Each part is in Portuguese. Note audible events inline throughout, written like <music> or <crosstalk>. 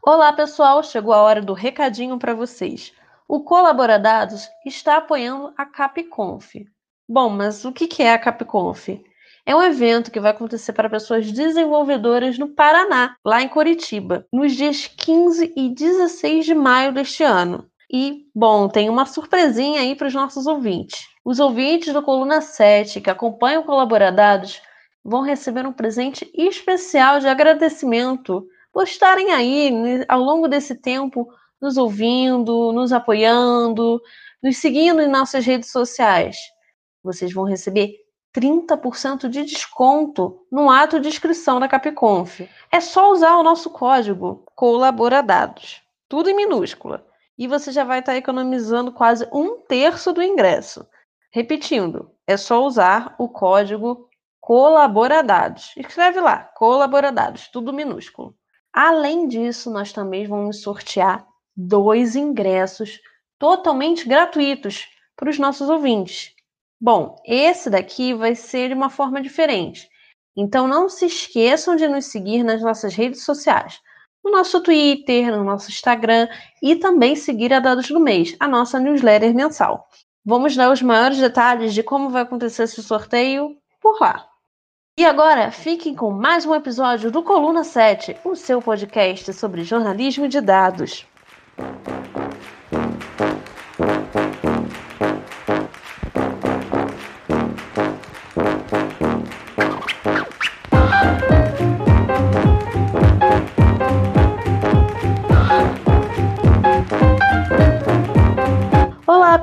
Olá, pessoal! Chegou a hora do recadinho para vocês. O Colaboradados está apoiando a CapConf. Bom, mas o que é a CapConf? É um evento que vai acontecer para pessoas desenvolvedoras no Paraná, lá em Curitiba, nos dias 15 e 16 de maio deste ano. E, bom, tem uma surpresinha aí para os nossos ouvintes. Os ouvintes do Coluna 7 que acompanham o Colaboradados vão receber um presente especial de agradecimento por estarem aí né, ao longo desse tempo nos ouvindo, nos apoiando, nos seguindo em nossas redes sociais. Vocês vão receber 30% de desconto no ato de inscrição da Capconf. É só usar o nosso código colaboradados, tudo em minúscula, e você já vai estar economizando quase um terço do ingresso. Repetindo, é só usar o código colaboradados. Escreve lá, colaboradados, tudo minúsculo. Além disso, nós também vamos sortear dois ingressos totalmente gratuitos para os nossos ouvintes. Bom, esse daqui vai ser de uma forma diferente. Então não se esqueçam de nos seguir nas nossas redes sociais, no nosso Twitter, no nosso Instagram e também seguir a Dados do Mês, a nossa newsletter mensal. Vamos dar os maiores detalhes de como vai acontecer esse sorteio por lá. E agora, fiquem com mais um episódio do Coluna 7, o seu podcast sobre jornalismo de dados.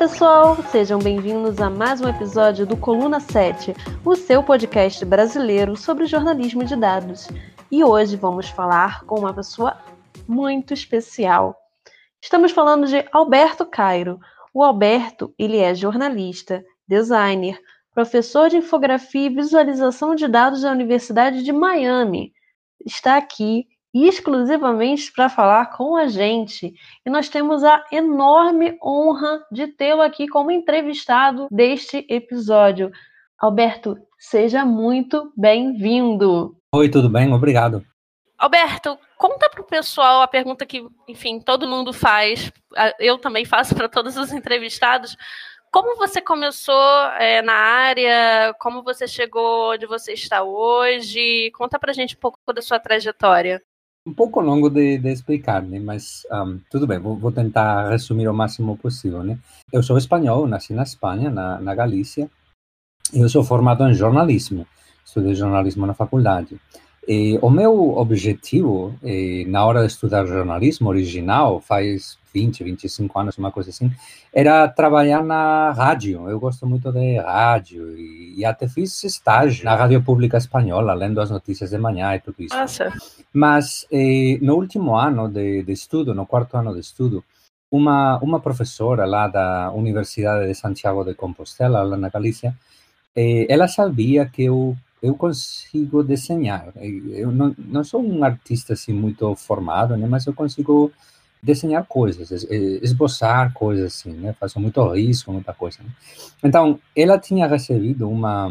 Pessoal, sejam bem-vindos a mais um episódio do Coluna 7, o seu podcast brasileiro sobre jornalismo de dados. E hoje vamos falar com uma pessoa muito especial. Estamos falando de Alberto Cairo. O Alberto, ele é jornalista, designer, professor de infografia e visualização de dados da Universidade de Miami. Está aqui exclusivamente para falar com a gente. E nós temos a enorme honra de tê-lo aqui como entrevistado deste episódio. Alberto, seja muito bem-vindo. Oi, tudo bem? Obrigado. Alberto, conta para o pessoal a pergunta que, enfim, todo mundo faz, eu também faço para todos os entrevistados. Como você começou é, na área? Como você chegou onde você está hoje? Conta para a gente um pouco da sua trajetória um pouco longo de, de explicar, né? mas um, tudo bem, vou, vou, tentar resumir o máximo possível. Né? Eu sou espanhol, nasci na Espanha, na, na Galícia, e eu sou formado em jornalismo, estudei jornalismo na faculdade. E o meu objetivo, eh, na hora de estudar jornalismo original, faz 20, 25 anos, uma coisa assim, era trabalhar na rádio. Eu gosto muito de rádio e, e até fiz estágio na Rádio Pública Espanhola, lendo as notícias de manhã e tudo isso. Nossa. Mas eh, no último ano de, de estudo, no quarto ano de estudo, uma, uma professora lá da Universidade de Santiago de Compostela, lá na Galícia, eh, ela sabia que eu eu consigo desenhar. Eu não, não sou um artista assim muito formado, né, mas eu consigo desenhar coisas, esboçar coisas assim, né? Faço muito risco, muita coisa. Né? Então, ela tinha recebido uma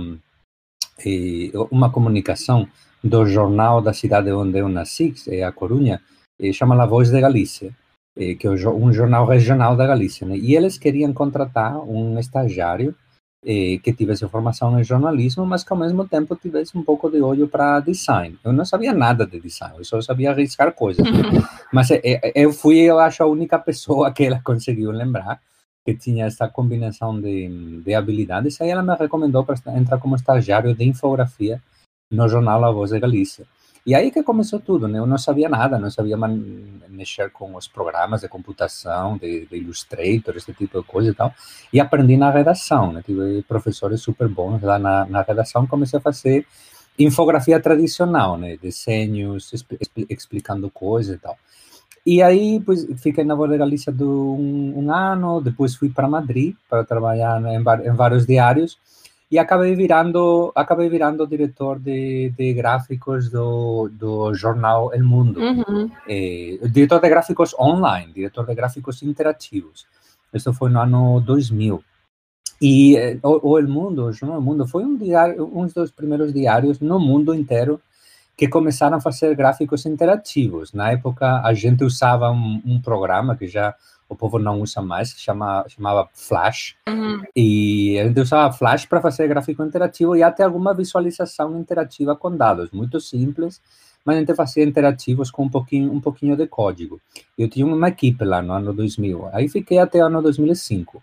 eh, uma comunicação do jornal da cidade onde eu nasci, é a Corunha, eh, chama La Voz de Galícia, eh, que é um jornal regional da Galícia, né? E eles queriam contratar um estagiário eh, que tivesse formação em jornalismo, mas que ao mesmo tempo tivesse um pouco de olho para design. Eu não sabia nada de design, eu só sabia arriscar coisas. mas eh, eh, eu fui, eu acho, a única pessoa que ela conseguiu lembrar que tinha essa combinação de, de habilidades. Aí ela me recomendou para entrar como estagiário de infografia no jornal A Voz de Galícia. E aí que começou tudo, né? Eu não sabia nada, não sabia mexer com os programas de computação, de, de Illustrator, esse tipo de coisa e tal. E aprendi na redação, né? Tive professores super bons lá na, na redação, comecei a fazer infografia tradicional, né? Desenhos, explicando coisas e tal. E aí, pues, fiquei na Voz de Galícia de um, um ano, depois fui para Madrid para trabalhar em, em vários diários e acabei virando acabei virando diretor de, de gráficos do, do jornal El Mundo. Uhum. eh, diretor de gráficos online diretor de gráficos interativos. Isso foi no ano 2000 e eh, o, o El Mundo o jornal El Mundo foi um diário um dos primeiros diários no mundo inteiro que começaram a fazer gráficos interativos. Na época, a gente usava um, um programa que já o povo não usa mais, que chama, chamava Flash. Uhum. E a gente usava Flash para fazer gráfico interativo e até alguma visualização interativa com dados, muito simples, mas a gente fazia interativos com um pouquinho, um pouquinho de código. Eu tinha uma equipe lá no ano 2000, aí fiquei até o ano 2005.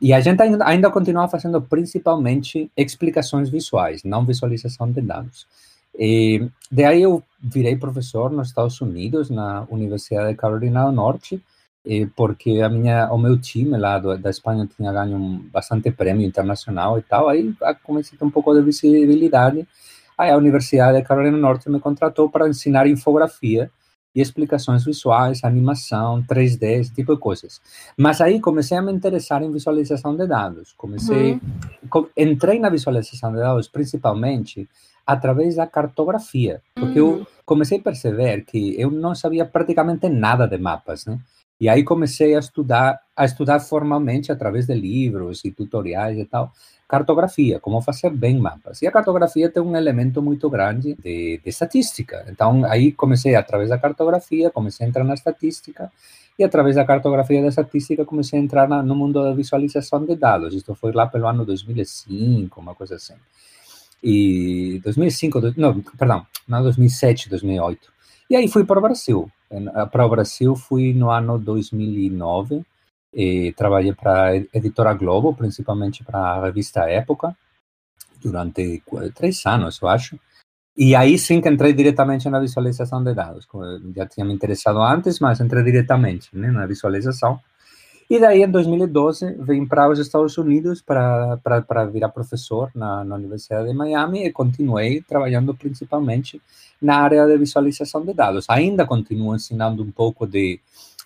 E a gente ainda, ainda continua fazendo principalmente explicações visuais, não visualização de dados. E daí eu virei professor nos Estados Unidos, na Universidade de Carolina do Norte, porque a minha, o meu time lá do, da Espanha tinha ganho um, bastante prêmio internacional e tal, aí comecei a ter um pouco de visibilidade. Aí a Universidade de Carolina do Norte me contratou para ensinar infografia e explicações visuais, animação, 3D, esse tipo de coisas. Mas aí comecei a me interessar em visualização de dados. Comecei, uhum. entrei na visualização de dados principalmente através da cartografia, porque uhum. eu comecei a perceber que eu não sabia praticamente nada de mapas, né? E aí comecei a estudar, a estudar formalmente através de livros e tutoriais e tal, cartografia, como fazer bem mapas. E a cartografia tem um elemento muito grande de, de estatística. Então aí comecei através da cartografia, comecei a entrar na estatística e através da cartografia da estatística comecei a entrar na, no mundo da visualização de dados. Isto foi lá pelo ano 2005, uma coisa assim. E 2005, não, perdão, não 2007, 2008. E aí fui para o Brasil. Para o Brasil fui no ano 2009. E trabalhei para a editora Globo, principalmente para a revista Época, durante três anos, eu acho. E aí sim que entrei diretamente na visualização de dados. Já tinha me interessado antes, mas entrei diretamente né, na visualização. E daí, em 2012, vim para os Estados Unidos para virar professor na, na Universidade de Miami e continuei trabalhando principalmente na área de visualização de dados. Ainda continuo ensinando um pouco de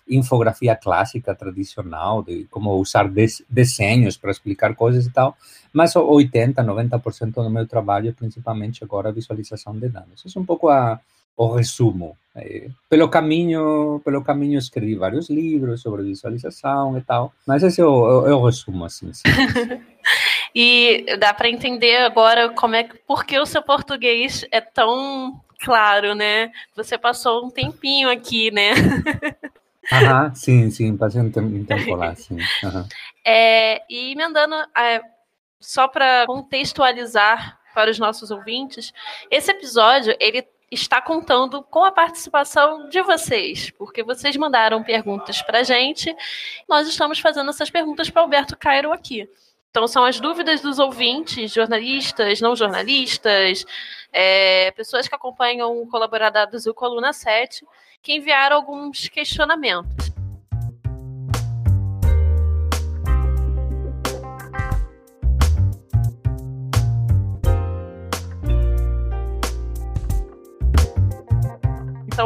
infografia clássica tradicional, de como usar desenhos para explicar coisas e tal, mas 80, 90% do meu trabalho é principalmente agora visualização de dados. Isso é um pouco a, o resumo. É, pelo caminho, pelo caminho escrevi vários livros sobre visualização e tal, mas esse é o, é o resumo assim. <laughs> e dá para entender agora como é por que o seu português é tão claro, né? Você passou um tempinho aqui, né? <laughs> Aham, sim, sim, passei um tempo lá, sim. <laughs> É, e emendando, é, só para contextualizar para os nossos ouvintes, esse episódio ele está contando com a participação de vocês, porque vocês mandaram perguntas para a gente. Nós estamos fazendo essas perguntas para Alberto Cairo aqui. Então, são as dúvidas dos ouvintes, jornalistas, não jornalistas, é, pessoas que acompanham o Colaboradados e o Coluna 7, que enviaram alguns questionamentos.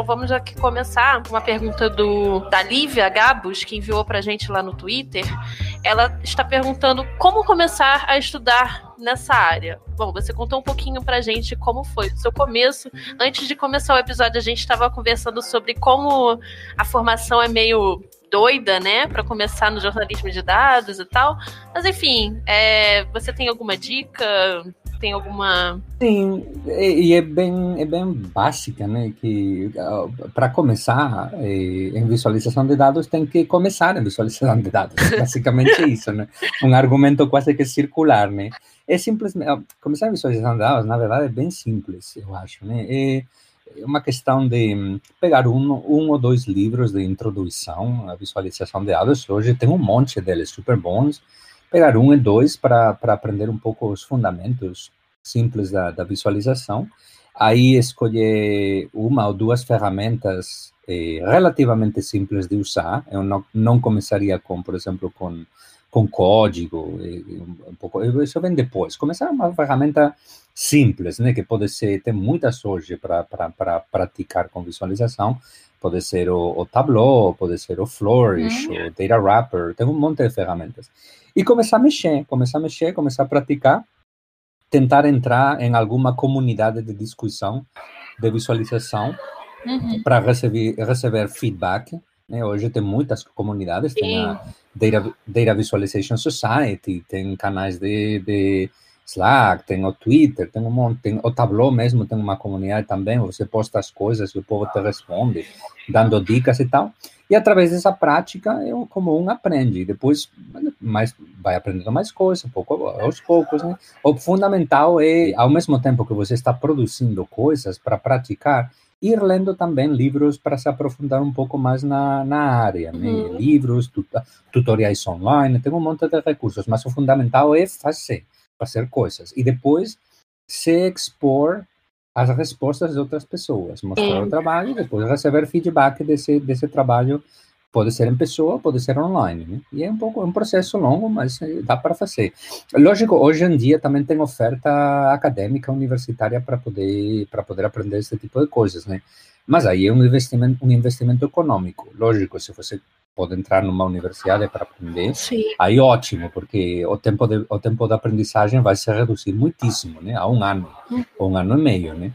Então vamos aqui começar com uma pergunta do da Lívia Gabos, que enviou para a gente lá no Twitter. Ela está perguntando como começar a estudar nessa área. Bom, você contou um pouquinho para a gente como foi o seu começo. Antes de começar o episódio, a gente estava conversando sobre como a formação é meio doida, né, para começar no jornalismo de dados e tal. Mas enfim, é, você tem alguma dica? Tem alguma. Sim, e é bem, é bem básica, né? Que para começar eh, em visualização de dados tem que começar em visualização de dados. Basicamente é <laughs> isso, né? Um argumento quase que circular, né? É simplesmente começar em visualização de dados, na verdade, é bem simples, eu acho, né? É, uma questão de hum, pegar um, um ou dois livros de introdução à visualização de dados. Hoje tem um monte deles super bons pegar um e dois para aprender um pouco os fundamentos simples da, da visualização. Aí escolher uma ou duas ferramentas eh, relativamente simples de usar. Eu não, não começaria com, por exemplo, com, com código, eh, um pouco, isso vem depois. Começar uma ferramenta simples, né, que pode ser, tem muitas hoje para praticar com visualização, pode ser o, o Tableau, pode ser o Flourish, uhum. o Data Wrapper, tem um monte de ferramentas. E começar a mexer, começar a mexer, começar a praticar, tentar entrar em alguma comunidade de discussão, de visualização, uhum. para receber, receber feedback. Né? Hoje tem muitas comunidades, Sim. tem a Data, Data Visualization Society, tem canais de, de Slack, tem o Twitter, tem um monte, tem o Tableau mesmo, tem uma comunidade também, você posta as coisas e o povo te responde, dando dicas e tal. E através dessa prática, eu, como um aprende, depois mais, vai aprendendo mais coisas, pouco, aos poucos, né? O fundamental é, ao mesmo tempo que você está produzindo coisas para praticar, ir lendo também livros para se aprofundar um pouco mais na, na área, né? Uhum. Livros, tut tutoriais online, tem um monte de recursos, mas o fundamental é fazer fazer coisas. E depois se expor às respostas de outras pessoas, mostrar o trabalho e depois receber feedback desse, desse trabalho. Pode ser em pessoa, pode ser online. Né? E é um pouco é um processo longo, mas eh, dá para fazer. Lógico, hoje em dia também tem oferta acadêmica universitária para poder para poder aprender esse tipo de coisas, né? Mas aí é um investimento um investimento econômico. Lógico, se você pode entrar numa universidade para aprender, Sim. aí ótimo, porque o tempo de o tempo da aprendizagem vai se reduzir muitíssimo, né, a um ano, uhum. um ano e meio, né.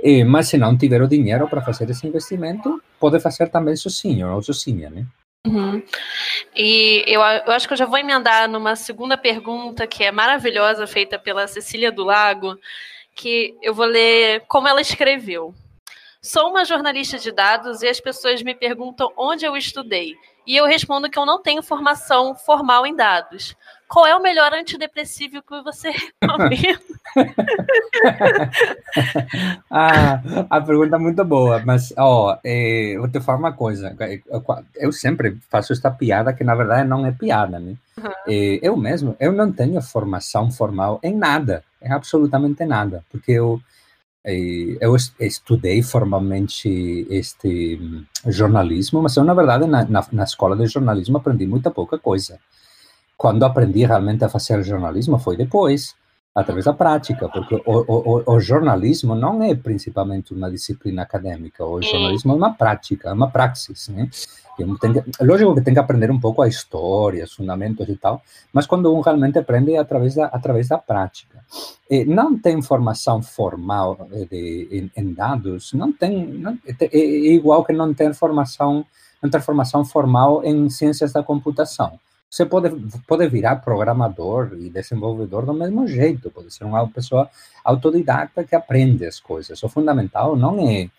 E, mas se não tiver o dinheiro para fazer esse investimento, pode fazer também sozinho ou sozinha, né. Uhum. E eu, eu acho que eu já vou emendar numa segunda pergunta que é maravilhosa, feita pela Cecília do Lago, que eu vou ler como ela escreveu. Sou uma jornalista de dados e as pessoas me perguntam onde eu estudei e eu respondo que eu não tenho formação formal em dados. Qual é o melhor antidepressivo que você <laughs> recomenda? <laughs> ah, a pergunta é muito boa, mas ó, é, vou te falar uma coisa. Eu sempre faço esta piada que na verdade não é piada, né? Uhum. É, eu mesmo, eu não tenho formação formal em nada, em absolutamente nada, porque eu eu estudei formalmente este jornalismo, mas eu, na verdade, na, na, na, escola de jornalismo aprendi muita pouca coisa. Quando aprendi realmente a fazer jornalismo foi depois, através da prática, porque o, o, o jornalismo não é principalmente uma disciplina acadêmica, o jornalismo é uma prática, é uma praxis, né? Que, lógico que tem que aprender um pouco a história, os fundamentos e tal, mas quando um realmente aprende é através da, através da prática. E não tem formação formal eh, de, em, em dados, não tem, não, é, é, igual que não ter formação, não ter formação formal em ciências da computação. Você pode, pode virar programador e desenvolvedor do mesmo jeito, pode ser uma pessoa autodidata que aprende as coisas. O fundamental não é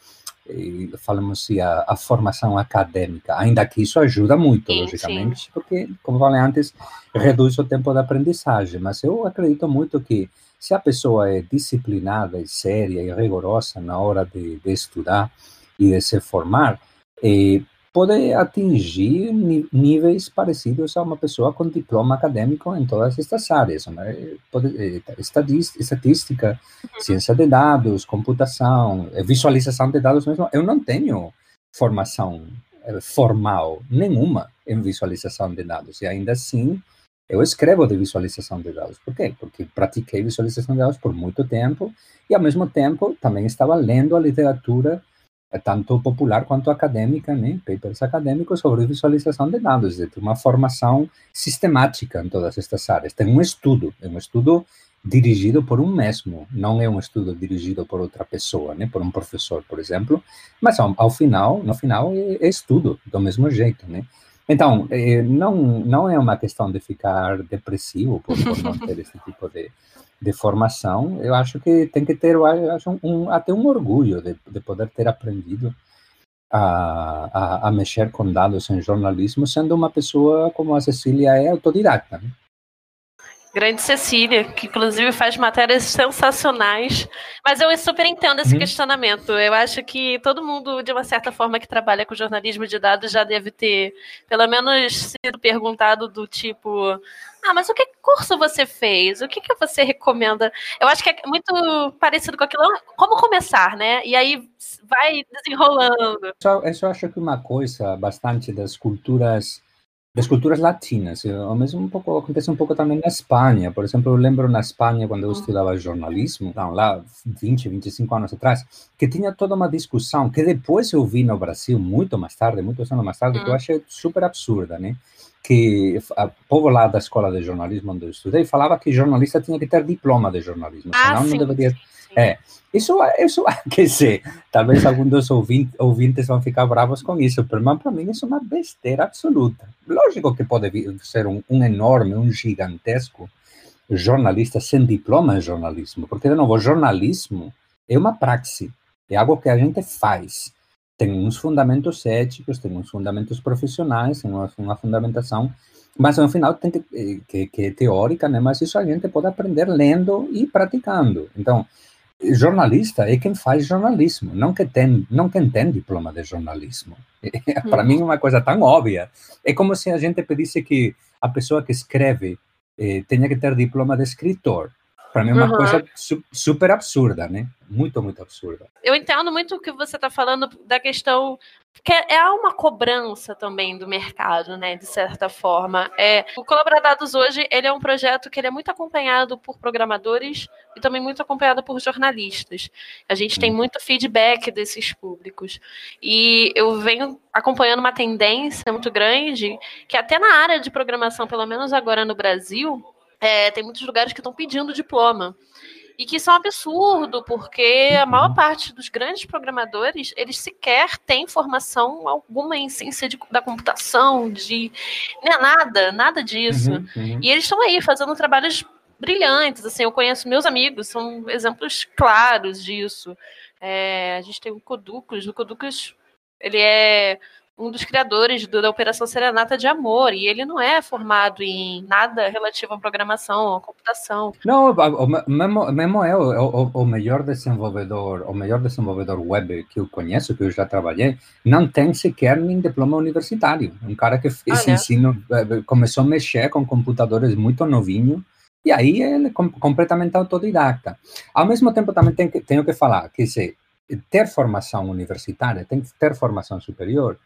falamos assim, a, a, formação acadêmica, ainda que isso ajuda muito, sim, logicamente, sim. porque, como falei antes, reduz o tempo da aprendizagem, mas eu acredito muito que se a pessoa é disciplinada e séria e rigorosa na hora de, de estudar e de se formar, eh, pode atingir níveis parecidos a uma pessoa com diploma acadêmico em todas estas áreas, né? pode, eh, estatística, ciência de dados, computação, eh, visualização de dados mesmo. Eu não tenho formação eh, formal nenhuma em visualização de dados e ainda assim eu escrevo de visualização de dados. Por quê? Porque pratiquei visualização de dados por muito tempo e ao mesmo tempo também estava lendo a literatura tanto popular quanto acadêmica, né? papers acadêmicos sobre visualização de dados, de uma formação sistemática em todas estas áreas. Tem um estudo, é um estudo dirigido por um mesmo, não é um estudo dirigido por outra pessoa, né? por um professor, por exemplo, mas ao, ao final, no final, é, é, estudo do mesmo jeito, né? Então, é, não, não é uma questão de ficar depressivo por, por não ter esse tipo de, de formação, eu acho que tem que ter acho um, até um orgulho de, de poder ter aprendido a, a, a, mexer com dados em jornalismo, sendo uma pessoa como a Cecília é autodidata. Né? Grande Cecília, que inclusive faz matérias sensacionais. Mas eu super entendo esse uhum. questionamento. Eu acho que todo mundo, de uma certa forma, que trabalha com jornalismo de dados já deve ter, pelo menos, sido perguntado do tipo: ah, mas o que curso você fez? O que, que você recomenda? Eu acho que é muito parecido com aquilo. Como começar, né? E aí vai desenrolando. Isso eu acho que uma coisa bastante das culturas das culturas latinas. O mesmo um pouco acontece um pouco também na Espanha. Por exemplo, eu lembro na Espanha quando eu estudava jornalismo, não, lá 20, 25 anos atrás, que tinha toda uma discussão que depois eu vi no Brasil muito mais tarde, muitos anos mais tarde, que eu achei super absurda, né? Que o povo lá da escola de jornalismo onde eu estudei falava que jornalista tinha que ter diploma de jornalismo, ah, senão sim. não deveria é, isso, isso, <laughs> quer dizer, talvez alguns dos ouvintes, ouvintes vão ficar bravos com isso, mas para mim isso é uma besteira absoluta. Lógico que pode ser um, um enorme, um gigantesco jornalista sem diploma em jornalismo, porque, de novo, jornalismo é uma praxe, é algo que a gente faz. Tem uns fundamentos éticos, tem uns fundamentos profissionais, tem uma, uma fundamentação, mas no final tem que, que, que é teórica, né? mas isso a gente pode aprender lendo e praticando. Então, jornalista é quem faz jornalismo, não que tem, não quem tem diploma de jornalismo. <laughs> Para mim é uma coisa tão óbvia. É como se a gente pedisse que a pessoa que escreve eh, tenha que ter diploma de escritor. Para mim é uma uhum. coisa su super absurda, né? Muito, muito absurda. Eu entendo muito o que você está falando da questão que é uma cobrança também do mercado, né, de certa forma. É, o Colaboradados hoje, ele é um projeto que ele é muito acompanhado por programadores e também muito acompanhado por jornalistas. A gente tem muito feedback desses públicos. E eu venho acompanhando uma tendência muito grande que até na área de programação, pelo menos agora no Brasil, é, tem muitos lugares que estão pedindo diploma. E que isso é um absurdo, porque a maior parte dos grandes programadores, eles sequer têm formação alguma em ciência de, da computação, de né, nada, nada disso. Uhum, uhum. E eles estão aí fazendo trabalhos brilhantes, assim, eu conheço meus amigos, são exemplos claros disso. É, a gente tem o Coducos, o Coducos, ele é um dos criadores do, da Operação Serenata de Amor, e ele não é formado em nada relativo à programação, à computação. Não, o, mesmo, mesmo é o, o, o, melhor desenvolvedor, o melhor desenvolvedor web que eu conheço, que eu já trabalhei, não tem sequer nem diploma universitário. Um cara que fez ah, ensino, eh, começou a mexer com computadores muito novinho, e aí ele é completamente autodidata. Ao mesmo tempo, também tenho que, tenho que falar que se ter formação universitária, tem que ter formação superior,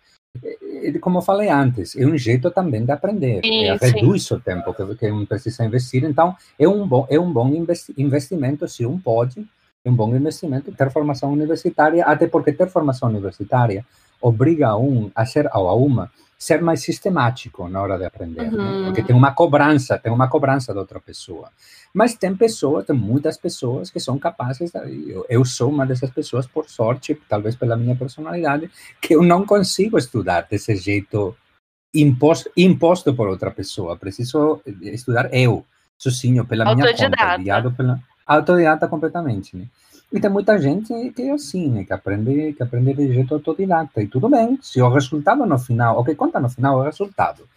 como eu falei antes, é um jeito também de aprender. Sim, é, reduz sim. o tempo que, que um precisa investir. Então, é um bom, é um bom investimento, se um pode, é um bom investimento ter formação universitária, até porque ter formação universitária obriga um a ser, ou a uma, ser mais sistemático na hora de aprender, uhum. né? porque tem uma cobrança, tem uma cobrança da outra pessoa. Mas tem pessoas, tem muitas pessoas que são capazes, eu, eu sou uma dessas pessoas, por sorte, talvez pela minha personalidade, que eu não consigo estudar desse jeito imposto, imposto por outra pessoa. Preciso estudar eu, sozinho, pela minha conta, guiado pela autodidata completamente, né? E tem muita gente que é assim, né? que aprende, que aprende de jeito autodidata. E tudo bem, se o resultado no final, o que conta no final é o resultado.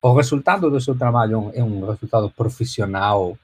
O resultado do seu trabalho é um resultado profissional,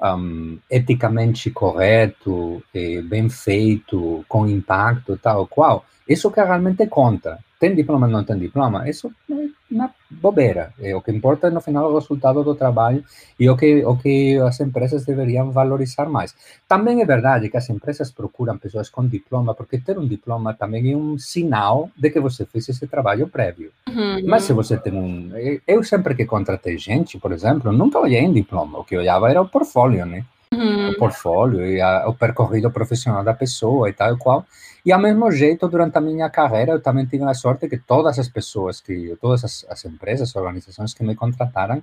um, eticamente correto, eh, bem feito, com impacto, tal qual. Isso que realmente conta. Tem diploma não tem diploma? Isso é uma bobeira. É, o que importa no final é o resultado do trabalho e o que, o que as empresas deveriam valorizar mais. Também é verdade que as empresas procuram pessoas com diploma, porque ter um diploma também é um sinal de que você fez esse trabalho prévio. Uhum. Mas se você tem um. Eu sempre que contratei gente, por exemplo, nunca olhei em diploma. O que olhava era o portfólio, né? Uhum. O portfólio e a, o percorrido profissional da pessoa e tal e qual. E ao mesmo jeito, durante a minha carreira, eu também tive a sorte que todas as pessoas, que todas as, as empresas, organizações que me contrataram,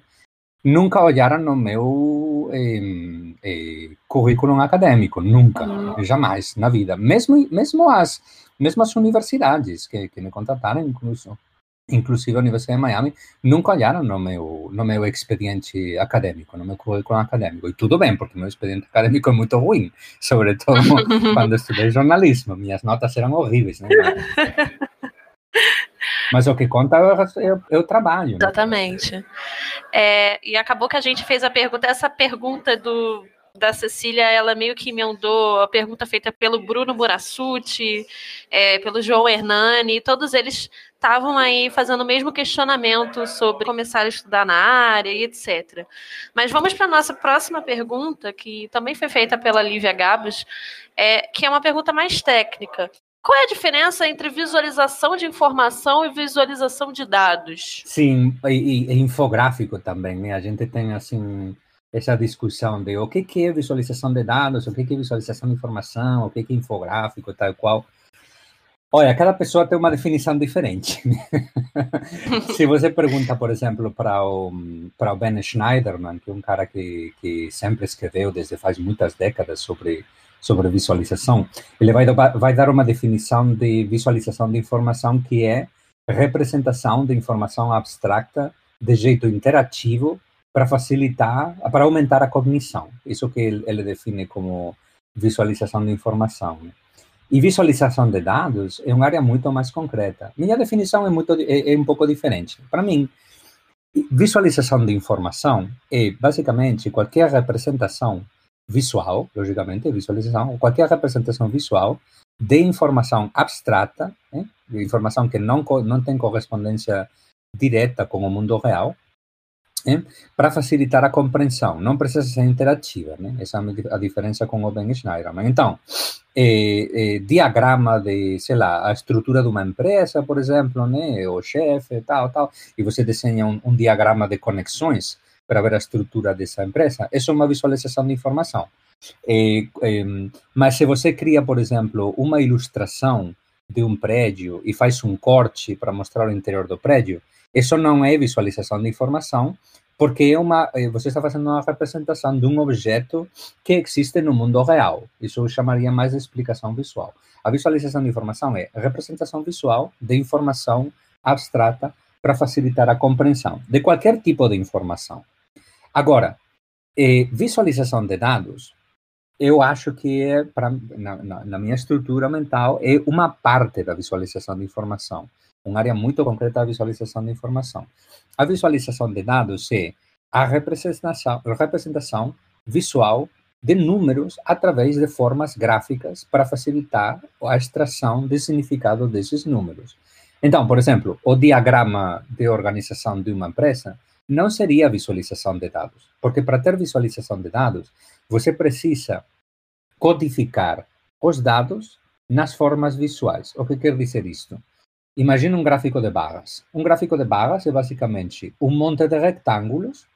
nunca olharam no meu eh, eh, currículo acadêmico, nunca, uhum. jamais na vida. Mesmo, mesmo, as, mesmo as universidades que, que me contrataram, incluso inclusive a Universidade de Miami, nunca olharam no meu, no meu expediente acadêmico, no meu currículo acadêmico. E tudo bem, porque meu expediente acadêmico é muito ruim, sobretudo <laughs> quando estudei jornalismo. Minhas notas eram horríveis, né? Mas o que conta é o, é o trabalho. Né? Exatamente. É, e acabou que a gente fez a pergunta, essa pergunta do da Cecília, ela meio que emendou a pergunta feita pelo Bruno Murassuti, é, pelo João Hernani, todos eles estavam aí fazendo o mesmo questionamento sobre começar a estudar na área e etc. Mas vamos para a nossa próxima pergunta, que também foi feita pela Lívia Gabos, é, que é uma pergunta mais técnica. Qual é a diferença entre visualização de informação e visualização de dados? Sim, e, e infográfico também, né? A gente tem assim essa discussão de o que, é visualização de dados, o que, que é visualização de informação, o que, que é infográfico, tal qual. Olha, cada pessoa tem uma definição diferente. <laughs> Se você pergunta, por exemplo, para o, para o Ben Schneiderman, que é um cara que, que sempre escreveu desde faz muitas décadas sobre, sobre visualização, ele vai, vai dar uma definição de visualização de informação que é representação de informação abstrata de jeito interativo para facilitar, para aumentar a cognição. Isso que ele, define como visualização de informação. Né? E visualização de dados é uma área muito mais concreta. Minha definição é, muito, é, é um pouco diferente. Para mim, visualização de informação é basicamente qualquer representação visual, logicamente, visualização, qualquer representação visual de informação abstrata, né? informação que não, não tem correspondência direta com o mundo real, né? para facilitar a compreensão. Não precisa ser interativa, né? essa é a diferença com o Ben Schneiderman. Então, é, é, diagrama de, sei lá, a estrutura de uma empresa, por exemplo, né? o chefe, tal, tal, e você desenha um, um diagrama de conexões para ver a estrutura dessa empresa. Isso é uma visualização de informação. Mas se você cria, por exemplo, uma ilustração de um prédio e faz um corte para mostrar o interior do prédio, isso não é visualização de informação, porque é uma, eh, você está fazendo uma representação de um objeto que existe no mundo real. Isso eu chamaria mais de explicação visual. A visualização de informação é representação visual de informação abstrata para facilitar a compreensão de qualquer tipo de informação. Agora, eh, visualização de dados, eu acho que é, pra, na, na, na minha estrutura mental, é uma parte da visualização de informação uma área muito concreta da visualização de informação. A visualização de dados é a representação, representação visual de números através de formas gráficas para facilitar a extração de significado desses números. Então, por exemplo, o diagrama de organização de uma empresa não seria visualização de dados, porque para ter visualização de dados, você precisa codificar os dados nas formas visuais. O que quer dizer isto? Imagina um gráfico de barras. Um gráfico de barras é basicamente um monte de retângulos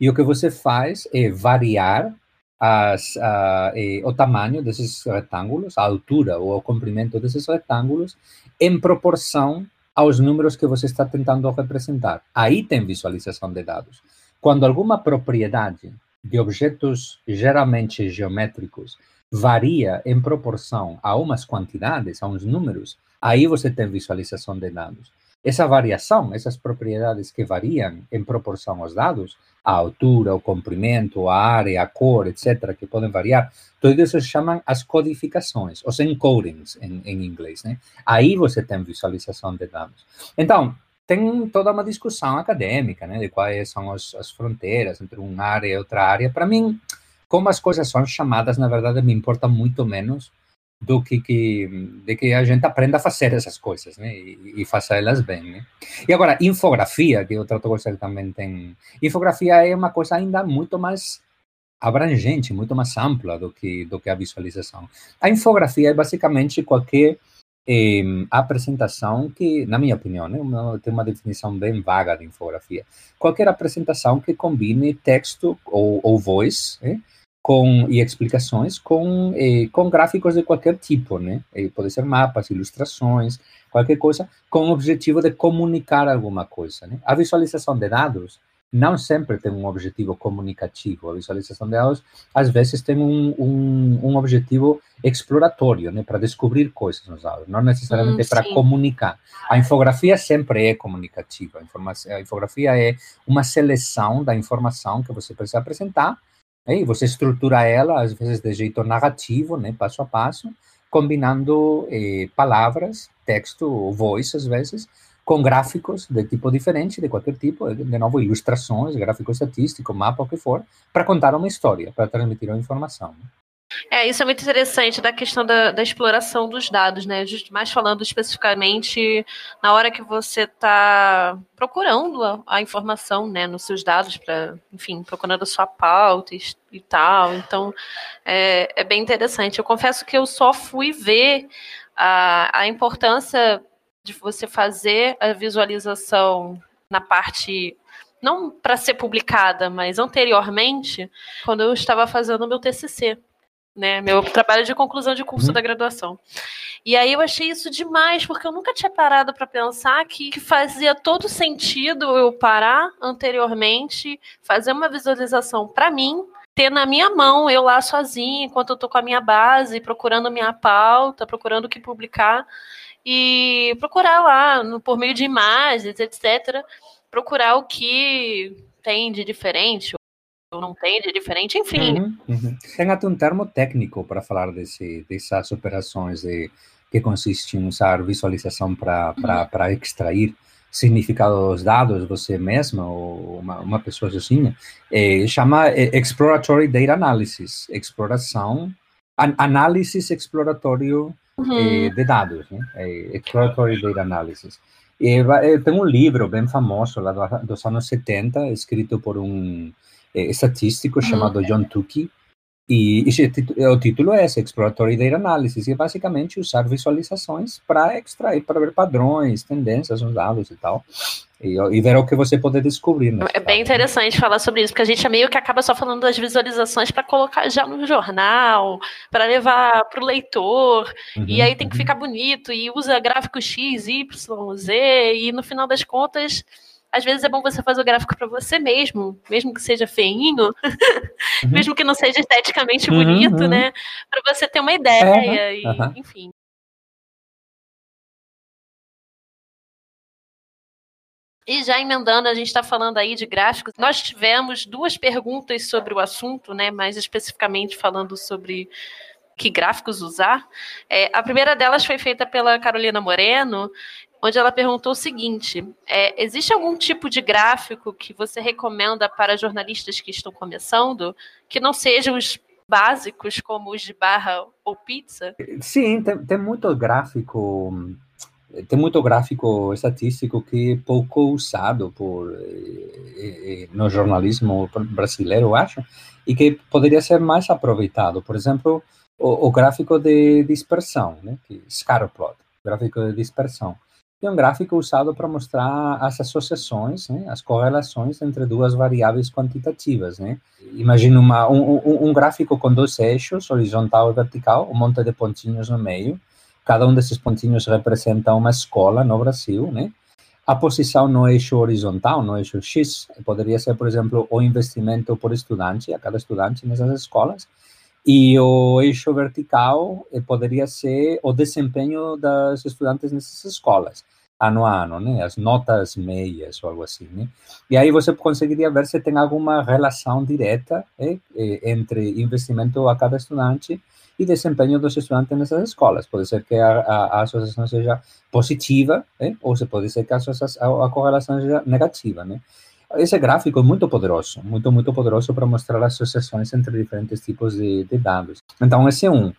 e o que você faz é variar as, uh, o tamanho desses retângulos, a altura ou o comprimento desses retângulos em proporção aos números que você está tentando representar. Aí tem visualização de dados. Quando alguma propriedade de objetos geralmente geométricos varia em proporção a umas quantidades, a uns números, Aí você tem visualização de dados. Essa variação, essas propriedades que variam em proporção aos dados, a altura, o comprimento, a área, a cor, etc., que podem variar, tudo isso se chamam as codificações, os encodings em, em inglês. Né? Aí você tem visualização de dados. Então, tem toda uma discussão acadêmica né, de quais são as, as fronteiras entre uma área e outra área. Para mim, como as coisas são chamadas, na verdade, me importa muito menos do que, que, de que a gente aprenda a fazer essas coisas, né? E, e faça elas bem, né? E agora, infografia, que é outra coisa que também tem... Infografia é uma coisa ainda muito mais abrangente, muito mais ampla do que, do que a visualização. A infografia é basicamente qualquer apresentação que, na minha opinião, né, uma, tem uma definição bem vaga de infografia. Qualquer apresentação que combine texto ou, ou voz, né? Com, e explicações com, eh, com gráficos de qualquer tipo, né? Eh, pode ser mapas, ilustrações, qualquer coisa, com o objetivo de comunicar alguma coisa. Né? A visualização de dados não sempre tem um objetivo comunicativo. A visualização de dados, às vezes, tem um, um, um objetivo exploratório, né? para descobrir coisas nos dados, não necessariamente hum, para comunicar. A infografia sempre é comunicativa. A, a infografia é uma seleção da informação que você precisa apresentar né? Você estrutura ela, às vezes, de jeito narrativo, né? passo a passo, combinando eh, palavras, texto, voz, às vezes, com gráficos de tipo diferente, de qualquer tipo, de novo, ilustrações, gráfico estatístico, mapa, o que for, para contar uma história, para transmitir uma informação. Né? É, isso é muito interessante da questão da, da exploração dos dados, né? Mais falando especificamente na hora que você está procurando a, a, informação, né, nos seus dados para, enfim, procurando a sua pauta e, e tal. Então, é, é, bem interessante. Eu confesso que eu só fui ver a, a importância de você fazer a visualização na parte não para ser publicada, mas anteriormente, quando eu estava fazendo o meu TCC né? Meu trabalho de conclusão de curso uhum. da graduação. E aí eu achei isso demais, porque eu nunca tinha parado para pensar que, que, fazia todo sentido eu parar anteriormente, fazer uma visualização para mim, ter na minha mão, eu lá sozinha, enquanto eu tô com a minha base, procurando minha pauta, procurando o que publicar, e procurar lá, no, por meio de imagens, etc., procurar o que tem de diferente não tem de diferente, enfim. Uhum, uhum. Tem até um termo técnico para falar desse, dessas operações de, que consiste em usar visualização para uhum. extrair significado dos dados, você mesma ou uma, uma pessoa sozinha, é, chama é, Exploratory Data Analysis, exploração, an, análise exploratório uhum. é, de dados, né? É, exploratory Data Analysis. E, tem um livro bem famoso lá dos anos 70, escrito por um estatístico chamado uhum. John Tukey, e, e, o título é esse, Exploratory Data Analysis, e é basicamente usar visualizações para extrair, para ver padrões, tendências nos dados e tal, e, e ver o que você pode descobrir. Né? É bem interessante falar sobre isso, porque a gente é meio que acaba só falando das visualizações para colocar já no jornal, para levar para o leitor, uhum, e aí tem que uhum. ficar bonito, e usa gráfico X, Y, Z, e no final das contas às vezes é bom você fazer o gráfico para você mesmo, mesmo que seja feinho, <laughs> uhum. mesmo que não seja esteticamente uhum, bonito, uhum. né? Para você ter uma ideia e, enfim. E já emendando, a gente está falando aí de gráficos. Nós tivemos duas perguntas sobre o assunto, né? Mais especificamente falando sobre que gráficos usar. É, a primeira delas foi feita pela Carolina Moreno, onde ela perguntou o seguinte: é, existe algum tipo de gráfico que você recomenda para jornalistas que estão começando, que não sejam os básicos, como os de barra ou pizza? Sim, tem, tem muito gráfico. Tem muito gráfico estatístico que é pouco usado por, eh, eh, no jornalismo brasileiro, acho, e que poderia ser mais aproveitado. Por exemplo, o, o gráfico de dispersão, né? Que, scatter plot, gráfico de dispersão é um gráfico usado para mostrar as associações, né, as correlações entre duas variáveis quantitativas. Né? Imagina uma, um, um, um, gráfico com dois eixos, horizontal e vertical, um monte de pontinhos no meio. Cada um desses pontinhos representa uma escola no Brasil. Né? A posição no eixo horizontal, no eixo X, poderia ser, por exemplo, o investimento por estudante, a cada estudante nessas escolas. E o eixo vertical eh, poderia ser o desempenho das estudantes nessas escolas ano a ano, né? As notas meias ou algo assim, né? E aí você conseguiria ver se tem alguma relação direta né? entre investimento a cada estudante e desempenho dos estudantes nessas escolas. Pode ser que a, a, a associação seja positiva, né? ou se pode ser que a, a, a correlação seja negativa, né? Esse gráfico é muito poderoso, muito, muito poderoso para mostrar associações entre diferentes tipos de, de dados. Então, esse é um.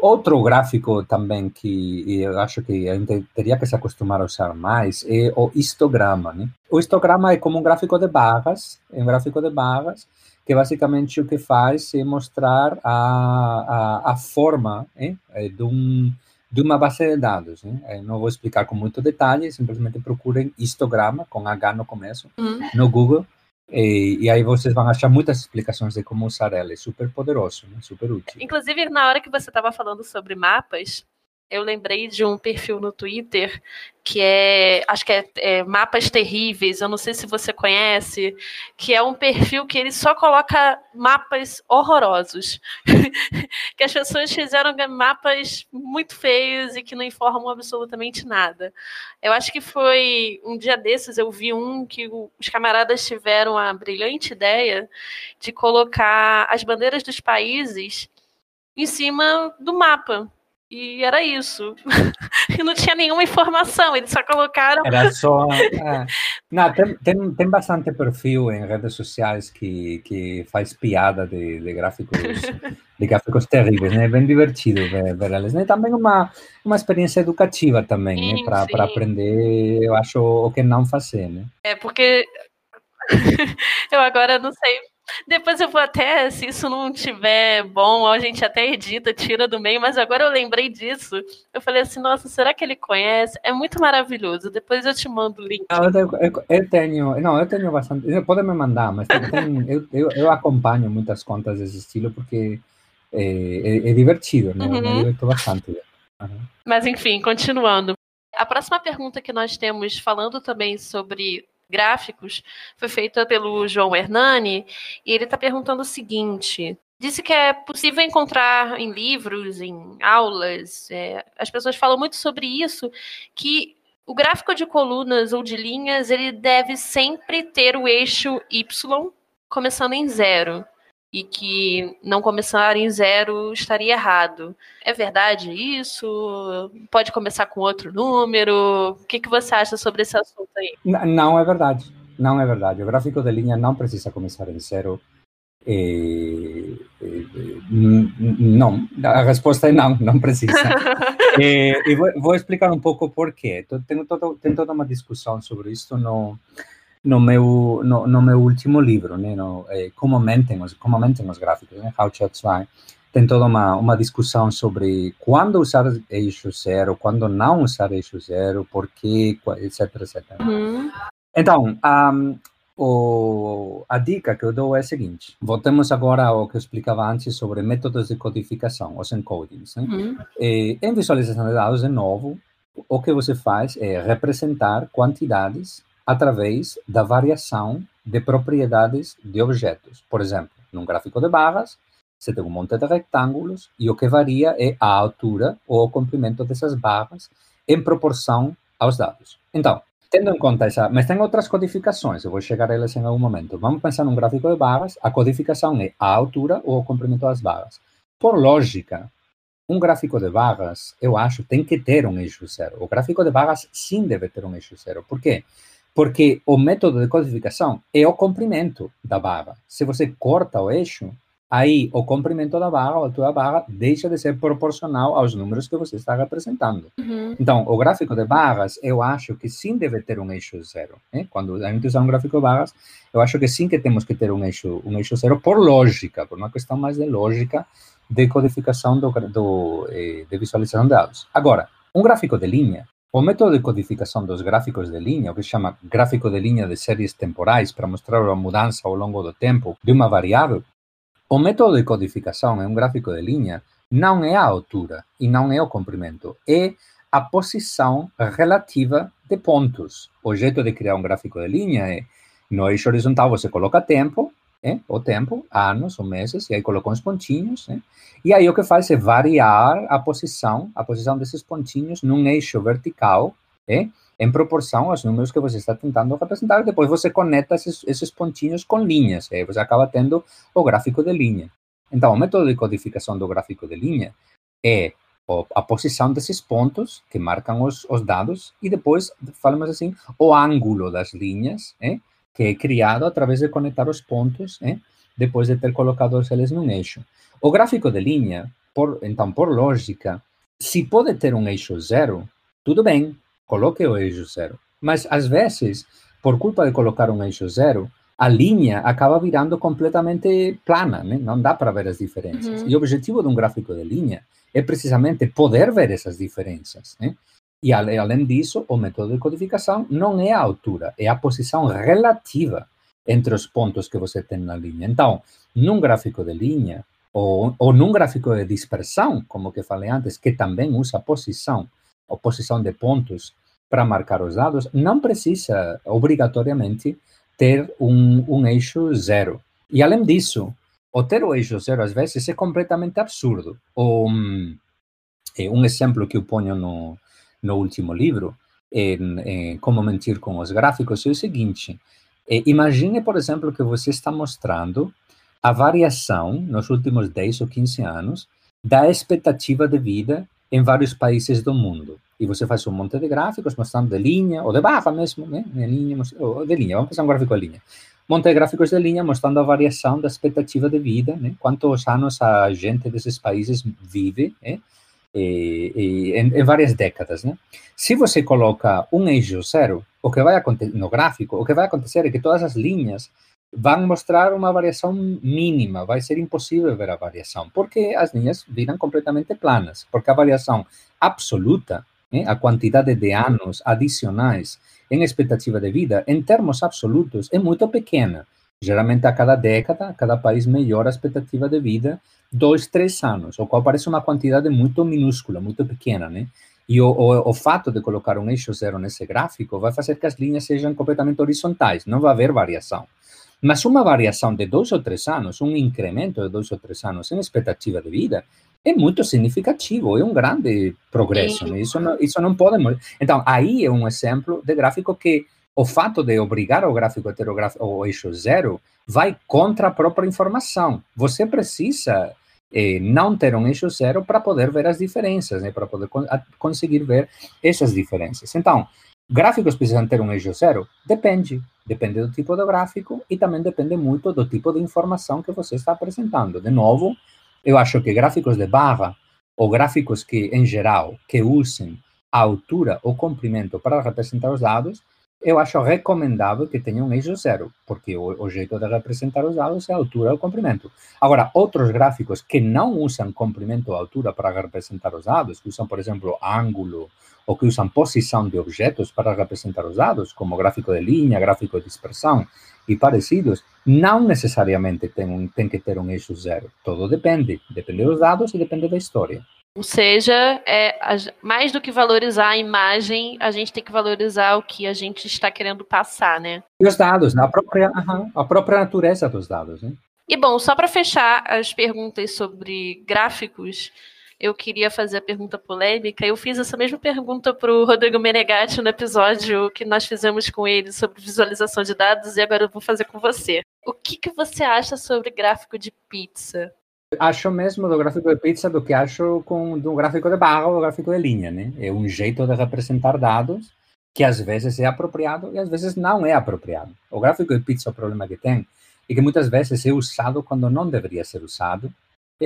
Outro gráfico também que eu acho que a gente teria que se acostumar a usar mais é o histograma. Né? O histograma é como um gráfico de barras, é um gráfico de barras, que basicamente o que faz é mostrar a, a, a forma né, de, um, de uma base de dados. Né? Não vou explicar com muito detalhe, simplesmente procurem histograma, com H no começo, uhum. no Google, e, e, aí vocês vão achar muitas explicações de como usar ela. É super poderoso, né? super útil. Inclusive, na hora que você estava falando sobre mapas, eu lembrei de um perfil no Twitter que é, acho que é, é, Mapas Terríveis, eu não sei se você conhece, que é um perfil que ele só coloca mapas horrorosos. <laughs> que as pessoas fizeram mapas muito feios e que não informam absolutamente nada. Eu acho que foi um dia desses, eu vi um que os camaradas tiveram a brilhante ideia de colocar as bandeiras dos países em cima do mapa. E era isso. <laughs> e não tinha nenhuma informação, eles só colocaram. Era só. <laughs> É. Não, tem, tem, tem bastante perfil em redes sociais que, que faz piada de, de gráficos <laughs> de gráficos terríveis, né? Bem divertido ver, ver eles. Né? Também uma, uma experiência educativa também, né? Para aprender, eu acho, o que não fazer, né? É, porque eu agora não sei depois eu vou até, se isso não tiver bom, a gente até edita, tira do meio, mas agora eu lembrei disso. Eu falei assim, nossa, será que ele conhece? É muito maravilhoso. Depois eu te mando o link. Eu, tenho, não, eu tenho bastante. Pode me mandar, mas tem, eu, eu, eu, acompanho muitas contas desse estilo porque é, é, é divertido, né? Uhum. Eu me diverto bastante. Uhum. Mas enfim, continuando. A próxima pergunta que nós temos, falando também sobre gráficos foi feita pelo João Hernani, e ele está perguntando o seguinte: disse que é possível encontrar em livros, em aulas, é, as pessoas falam muito sobre isso, que O gráfico de colunas ou de linhas, ele deve sempre ter o eixo Y começando em zero. E que não começar em zero estaria errado. É verdade isso? Pode começar com outro número? O que, que você acha sobre esse assunto aí? Não é verdade. Não é verdade. O gráfico de linha não precisa começar em zero. Eh, eh, não, a resposta é não, não precisa. <laughs> eh, e vou, vou, explicar um pouco por quê. Todo, tenho toda uma discussão sobre isso no, no, meu, no, no meu último livro, né? no, eh, como, mentem os, como mentem os gráficos, né? How Charts Fly. Tem toda uma, uma discussão sobre quando usar eixo zero, quando não usar eixo zero, por quê, etc, etc. Uhum. Então, um, o, a dica que eu dou é a seguinte: voltemos agora ao que eu explicava antes sobre métodos de codificação, os encodings. Né? Uhum. E, em visualização de dados, de novo, o que você faz é representar quantidades através da variação de propriedades de objetos. Por exemplo, num gráfico de barras, você tem um monte de retângulos e o que varia é a altura ou o comprimento dessas barras em proporção aos dados. Então, tendo em conta essa, mas tem outras codificações, eu vou chegar a elas em algum momento. Vamos pensar num gráfico de barras, a codificação é a altura ou o comprimento das barras. Por lógica, um gráfico de barras, eu acho, tem que ter um eixo zero. O gráfico de barras sim deve ter um eixo zero. Por quê? Porque o método de codificação é o comprimento da barra. Se você corta o eixo, aí o comprimento da barra, a altura da barra, deixa de ser proporcional aos números que você está representando. Uhum. Então, o gráfico de barras, eu acho que sim deve ter um eixo zero. Né? Quando a gente usa um gráfico de barras, eu acho que sim que temos que ter um eixo, um eixo zero por lógica, por uma questão mais de lógica de codificação do, do eh, de visualização de dados. Agora, um gráfico de linha, o método de codificação dos gráficos de linha, o que se chama gráfico de linha de séries temporais, para mostrar a mudança ao longo do tempo de uma variável, o método de codificação em um gráfico de linha não é a altura e não é o comprimento, é a posição relativa de pontos. O jeito de criar um gráfico de linha é no eixo horizontal você coloca tempo, é, o tempo, anos ou meses, e aí coloca uns pontinhos, é, e aí o que faz é variar a posição, a posição desses pontinhos num eixo vertical, é, em proporção aos números que você está tentando representar. Depois você conecta esses, esses pontinhos com linhas, e aí você acaba tendo o gráfico de linha. Então, o método de codificação do gráfico de linha é a posição desses pontos que marcam os, os dados e depois, falamos assim, o ângulo das linhas, é, que é criado através de conectar os pontos, é, depois de ter colocado eles num eixo. O gráfico de linha, por, então, por lógica, se pode ter um eixo zero, tudo bem, coloque o eixo zero. Mas, às vezes, por culpa de colocar um eixo zero, a linha acaba virando completamente plana, né? não dá para ver as diferenças. Uhum. E o objetivo de um gráfico de linha é precisamente poder ver essas diferenças. Né? E, além disso, o método de codificação não é a altura, é a posição relativa entre os pontos que você tem na linha. Então, num gráfico de linha, ou, ou num gráfico de dispersão, como que falei antes, que também usa posição, ou posição de pontos para marcar os dados, não precisa obrigatoriamente ter um, um eixo zero. E além disso, o ter o eixo zero às vezes é completamente absurdo. Um, um exemplo que eu ponho no, no último livro, em, em Como Mentir com os Gráficos, é o seguinte: é, imagine, por exemplo, que você está mostrando a variação nos últimos 10 ou 15 anos da expectativa de vida em vários países do mundo. E você faz um monte de gráficos mostrando de linha, ou de barra mesmo, né? de linha, ou de linha, vamos fazer um gráfico de linha. Um monte de gráficos de linha mostrando a variação da expectativa de vida, né? quantos anos a gente desses países vive, né? E, e, em, em, várias décadas, né? Se você coloca um eixo zero, o que vai acontecer no gráfico, o que vai acontecer é que todas as linhas vão mostrar uma variação mínima, vai ser impossível ver a variação, porque as linhas viram completamente planas, porque a variação absoluta, né, a quantidade de anos adicionais em expectativa de vida, em termos absolutos, é muito pequena. Geralmente, a cada década, cada país melhora a expectativa de vida dois, três anos, o qual parece uma quantidade muito minúscula, muito pequena, né? E o, o, o, fato de colocar um eixo zero nesse gráfico vai fazer que as linhas sejam completamente horizontais, não vai haver variação. Mas uma variação de dois ou três anos, um incremento de dois ou três anos em expectativa de vida, é muito significativo, é um grande progresso. Né? Isso, não, isso não pode. Então, aí é um exemplo de gráfico que o fato de obrigar o gráfico a ter o, eixo zero vai contra a própria informação. Você precisa eh, não ter um eixo zero para poder ver as diferenças, né? para poder con conseguir ver essas diferenças. Então, gráficos precisam ter um eixo zero? Depende. Depende do tipo de gráfico e também depende muito do tipo de informação que você está apresentando. De novo, eu acho que gráficos de barra ou gráficos que, em geral, que usem a altura ou comprimento para representar os dados, eu acho recomendável que tenha um eixo zero, porque o, o, jeito de representar os dados é a altura ou comprimento. Agora, outros gráficos que não usam comprimento ou altura para representar os dados, que usam, por exemplo, ângulo, ou que usam posição de objetos para representar os dados, como gráfico de linha, gráfico de dispersão e parecidos, não necessariamente tem, um, tem que ter um eixo zero. Todo depende. Depende dos dados e depende da história. Ou seja, é, mais do que valorizar a imagem, a gente tem que valorizar o que a gente está querendo passar, né? E os dados, a própria, a própria natureza dos dados, né? E bom, só para fechar as perguntas sobre gráficos, eu queria fazer a pergunta polêmica. Eu fiz essa mesma pergunta para o Rodrigo Menegatti no episódio que nós fizemos com ele sobre visualização de dados e agora eu vou fazer com você. O que, que você acha sobre gráfico de pizza? Acho mesmo do gráfico de pizza do que acho com do gráfico de barra ou do gráfico de linha, né? É um jeito de representar dados que às vezes é apropriado e às vezes não é apropriado. O gráfico de pizza, o problema que tem é que muitas vezes é usado quando não deveria ser usado,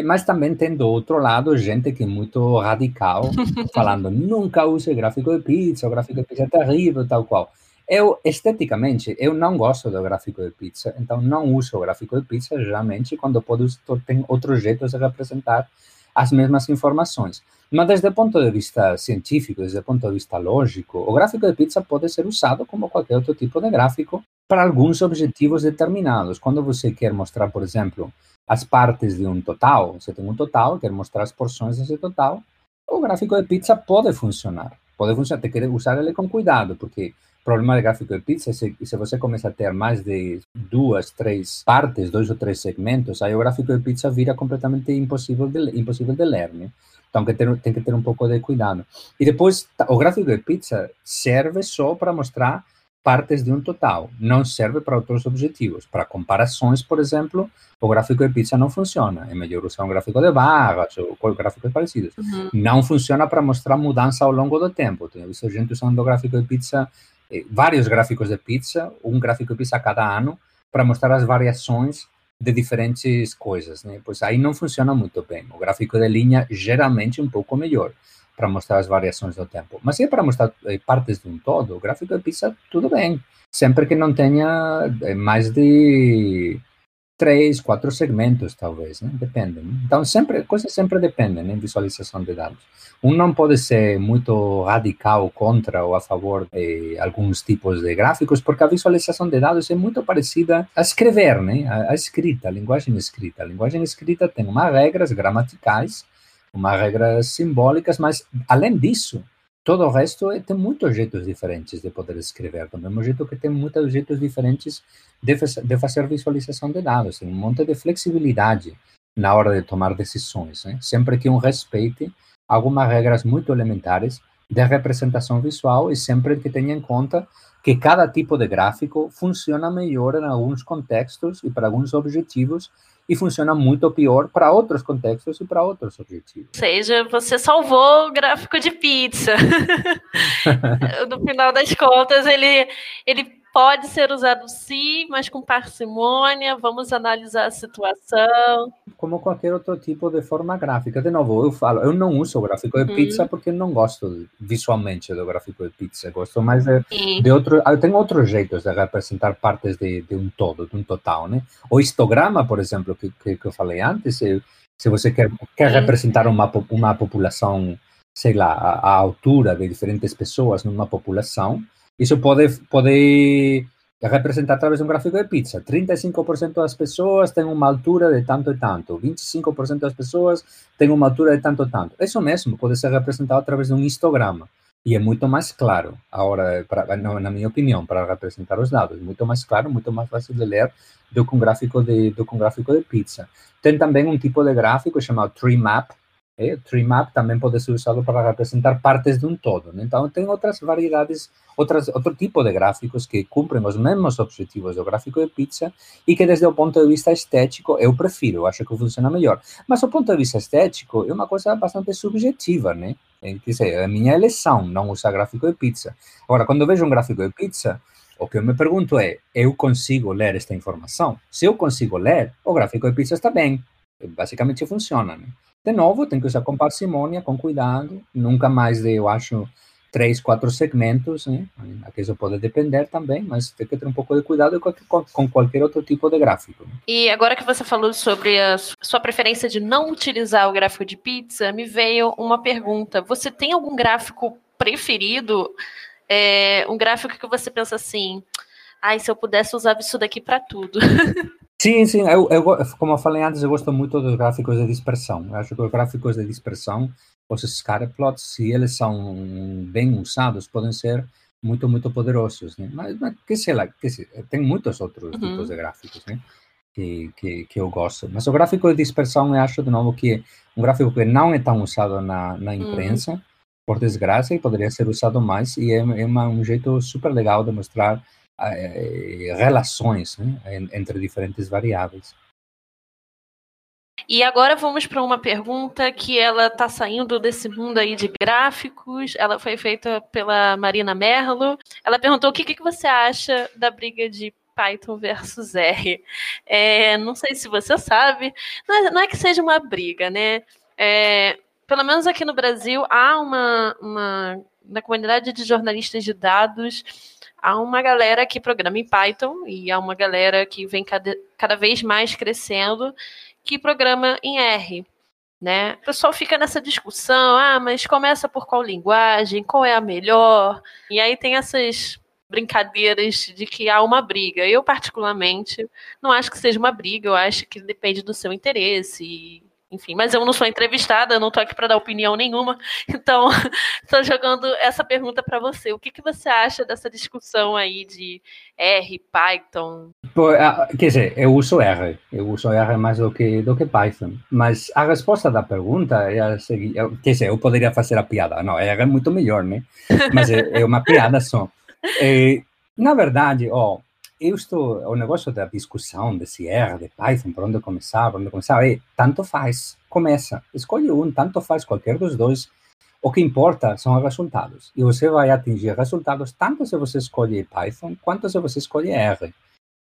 mas também tem do outro lado gente que é muito radical, <laughs> falando nunca use gráfico de pizza, o gráfico de pizza é terrível, tal qual. Eu, esteticamente, eu não gosto do gráfico de pizza, então não uso o gráfico de pizza geralmente quando podo, tem outros jeitos de representar as mesmas informações. Mas desde o ponto de vista científico, desde o ponto de vista lógico, o gráfico de pizza pode ser usado como qualquer outro tipo de gráfico para alguns objetivos determinados. Quando você quer mostrar, por exemplo, as partes de um total, você tem um total, quer mostrar as porções desse total, o gráfico de pizza pode funcionar. Pode funcionar, tem que usar ele com cuidado, porque problema de gráfico de pizza, se, se você começa a ter mais de duas, três partes, dois ou três segmentos, aí o gráfico de pizza vira completamente impossível de, impossível de ler, né? Então que ter, tem que ter um pouco de cuidado. E depois, o gráfico de pizza serve só para mostrar partes de um total, não serve para outros objetivos. Para comparações, por exemplo, o gráfico de pizza não funciona. É melhor usar um gráfico de barras ou gráficos parecidos. Uhum. Não funciona para mostrar mudança ao longo do tempo. Tenho visto gente usando o gráfico de pizza vários gráficos de pizza, um gráfico de pizza a cada ano, para mostrar as variações de diferentes coisas, né? Pois aí não funciona muito bem. O gráfico de linha geralmente um pouco melhor para mostrar as variações do tempo. Mas se é para mostrar eh, partes de um todo, o gráfico de pizza tudo bem, sempre que não tenha eh, mais de três, quatro segmentos, talvez, né? Depende. Né? Então, sempre, coisas sempre dependem, né? Visualização de dados. Um não pode ser muito radical contra ou a favor de alguns tipos de gráficos, porque a visualização de dados é muito parecida a escrever, né? A, a escrita, a linguagem escrita. A linguagem escrita tem umas regras gramaticais, umas regras simbólicas, mas, além disso, Todo o resto é, tem muitos jeitos diferentes de poder escrever, do mesmo jeito que tem muitos jeitos diferentes de, de fazer visualização de dados, tem um monte de flexibilidade na hora de tomar decisões, né? sempre que um respeite algumas regras muito elementares de representação visual e sempre que tenha em conta que cada tipo de gráfico funciona melhor em alguns contextos e para alguns objetivos e funciona muito pior para outros contextos e para outros objetivos. Ou seja, você salvou o gráfico de pizza. <laughs> <laughs> no final das contas, ele, ele pode ser usado sim, mas com parcimônia, vamos analisar a situação. Como qualquer outro tipo de forma gráfica. De novo, eu falo, eu não uso gráfico de pizza uhum. porque não gosto visualmente do gráfico de pizza, gosto mais de, de outro, eu tenho outros jeitos de representar partes de, de um todo, de um total, né? O histograma, por exemplo, que, que, que eu falei antes, se, se você quer, quer representar uma, uma população, sei lá, a, a altura de diferentes pessoas numa população, isso pode, pode representar através de um gráfico de pizza. 35% das pessoas têm uma altura de tanto e tanto, 25% das pessoas têm uma altura de tanto e tanto. Isso mesmo pode ser representado através de um histograma. E é muito mais claro, agora, pra, na minha opinião, para representar os dados. Muito mais claro, muito mais fácil de ler do que um gráfico de, do que um gráfico de pizza. Tem também um tipo de gráfico chamado tree map, É, Trimap também pode ser usado para representar partes de um todo. Né? Então, tem outras variedades, outras, outro tipo de gráficos que cumprem os mesmos objetivos do gráfico de pizza e que, desde o ponto de vista estético, eu prefiro, eu acho que funciona melhor. Mas, do ponto de vista estético, é uma coisa bastante subjetiva, né? É, quer dizer, é a minha eleição não usar gráfico de pizza. Agora, quando eu vejo um gráfico de pizza, o que eu me pergunto é: eu consigo ler esta informação? Se eu consigo ler, o gráfico de pizza está bem. Basicamente funciona, né? De novo, tem que usar com parcimônia, com cuidado, nunca mais de, eu acho, três, quatro segmentos, né? Aqui isso pode depender também, mas tem que ter um pouco de cuidado com, com qualquer outro tipo de gráfico. E agora que você falou sobre a sua preferência de não utilizar o gráfico de pizza, me veio uma pergunta. Você tem algum gráfico preferido? É, um gráfico que você pensa assim, ai, se eu pudesse usar isso daqui para tudo. <laughs> Sim, sim, eu, eu, como eu falei antes, eu gosto muito dos gráficos de dispersão. Eu acho que os gráficos de dispersão, os scatterplots, se eles são bem usados, podem ser muito, muito poderosos. Né? Mas, mas que sei lá, que sei, tem muitos outros uhum. tipos de gráficos né? que, que, que eu gosto. Mas o gráfico de dispersão, eu acho, de novo, que é um gráfico que não é tão usado na, na uhum. imprensa, uhum. por desgraça, e poderia ser usado mais, e é, é uma, um jeito super legal de mostrar relações né, entre diferentes variáveis. E agora vamos para uma pergunta que ela está saindo desse mundo aí de gráficos. Ela foi feita pela Marina Merlo. Ela perguntou o que, que você acha da briga de Python versus R. É, não sei se você sabe, não é, não é, que seja uma briga, né? É, pelo menos aqui no Brasil há uma, uma na comunidade de jornalistas de dados há uma galera que programa em Python e há uma galera que vem cada, cada vez mais crescendo que programa em R. Né? O pessoal fica nessa discussão, ah, mas começa por qual linguagem, qual é a melhor? E aí tem essas brincadeiras de que há uma briga. Eu, particularmente, não acho que seja uma briga, eu acho que depende do seu interesse enfim, mas eu não sou entrevistada, não estou aqui para dar opinião nenhuma, então <laughs> estou jogando essa pergunta para você. O que, que você acha dessa discussão aí de R, Python? Ah, quer dizer, eu uso R, eu uso R mais do que, do que Python, mas a resposta da pergunta é a seguinte, quer dizer, eu poderia fazer a piada, não, R é muito melhor, né? Mas é, é uma piada só. É, <laughs> na verdade, ó, eu estou, o negócio da discussão de se de Python, por onde começar, por onde começar, é, tanto faz, começa, escolhe um, tanto faz, qualquer dos dois, o que importa são os resultados, e você vai atingir resultados tanto se você escolhe Python, quanto se você escolhe R. A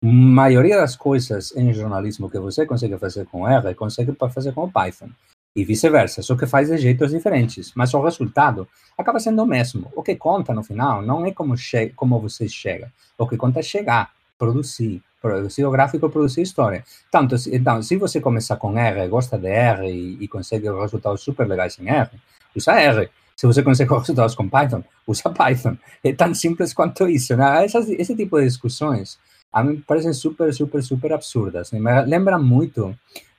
maioria das coisas em jornalismo que você consegue fazer com R, consegue fazer com Python. E vice-versa, só que faz de jeitos diferentes, mas o resultado acaba sendo o mesmo. O que conta no final não é como, como você chega, o que conta é chegar produzir, produzir o gráfico, produzir história. Tanto, então, se você começar com R, gosta de R e, e consegue resultados super legais em R, usa R. Se você consegue resultados com Python, usa <laughs> Python. É tão simples quanto isso. Né? Essas, esse tipo de discussões a mim parecem super, super, super absurdas. Né? Me lembra muito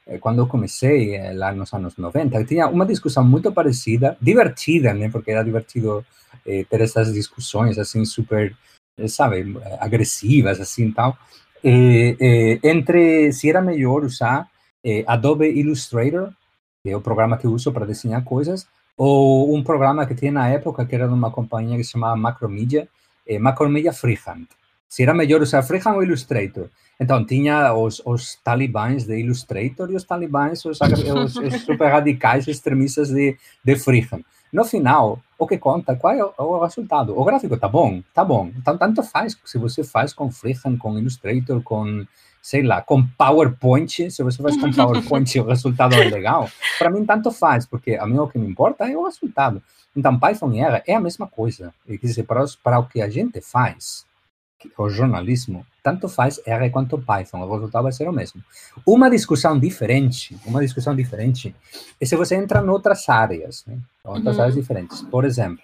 eh, quando eu comecei eh, lá nos anos 90, tinha uma discussão muito parecida, divertida, né? Porque era divertido eh, ter essas discussões assim super sabe, agressivas, assim, tal, eh, eh, entre se era melhor usar eh, Adobe Illustrator, que é o programa que eu uso para desenhar coisas, ou um programa que tinha na época, que era de uma companhia que se chamava Macromedia, eh, Macromedia Freehand. Se era melhor usar Freehand ou Illustrator. Então, tinha os, os talibãs de Illustrator e os talibãs, os, os, os super radicais extremistas de, de Freehand. No final, o que conta, qual é o, resultado? O gráfico tá bom, tá bom. Então, tanto faz se você faz com Freehand, com Illustrator, com, sei lá, com PowerPoint. Se você faz com <laughs> PowerPoint o resultado é legal. Para mim, tanto faz, porque a mim o que me importa é o resultado. Então, Python e R é a mesma coisa. Quer dizer, para, os, para o que a gente faz, o jornalismo, tanto faz R quanto Python, o resultado vai ser o mesmo. Uma discussão diferente, uma discussão diferente, é se você entra em outras áreas, né? outras uhum. áreas diferentes. Por exemplo,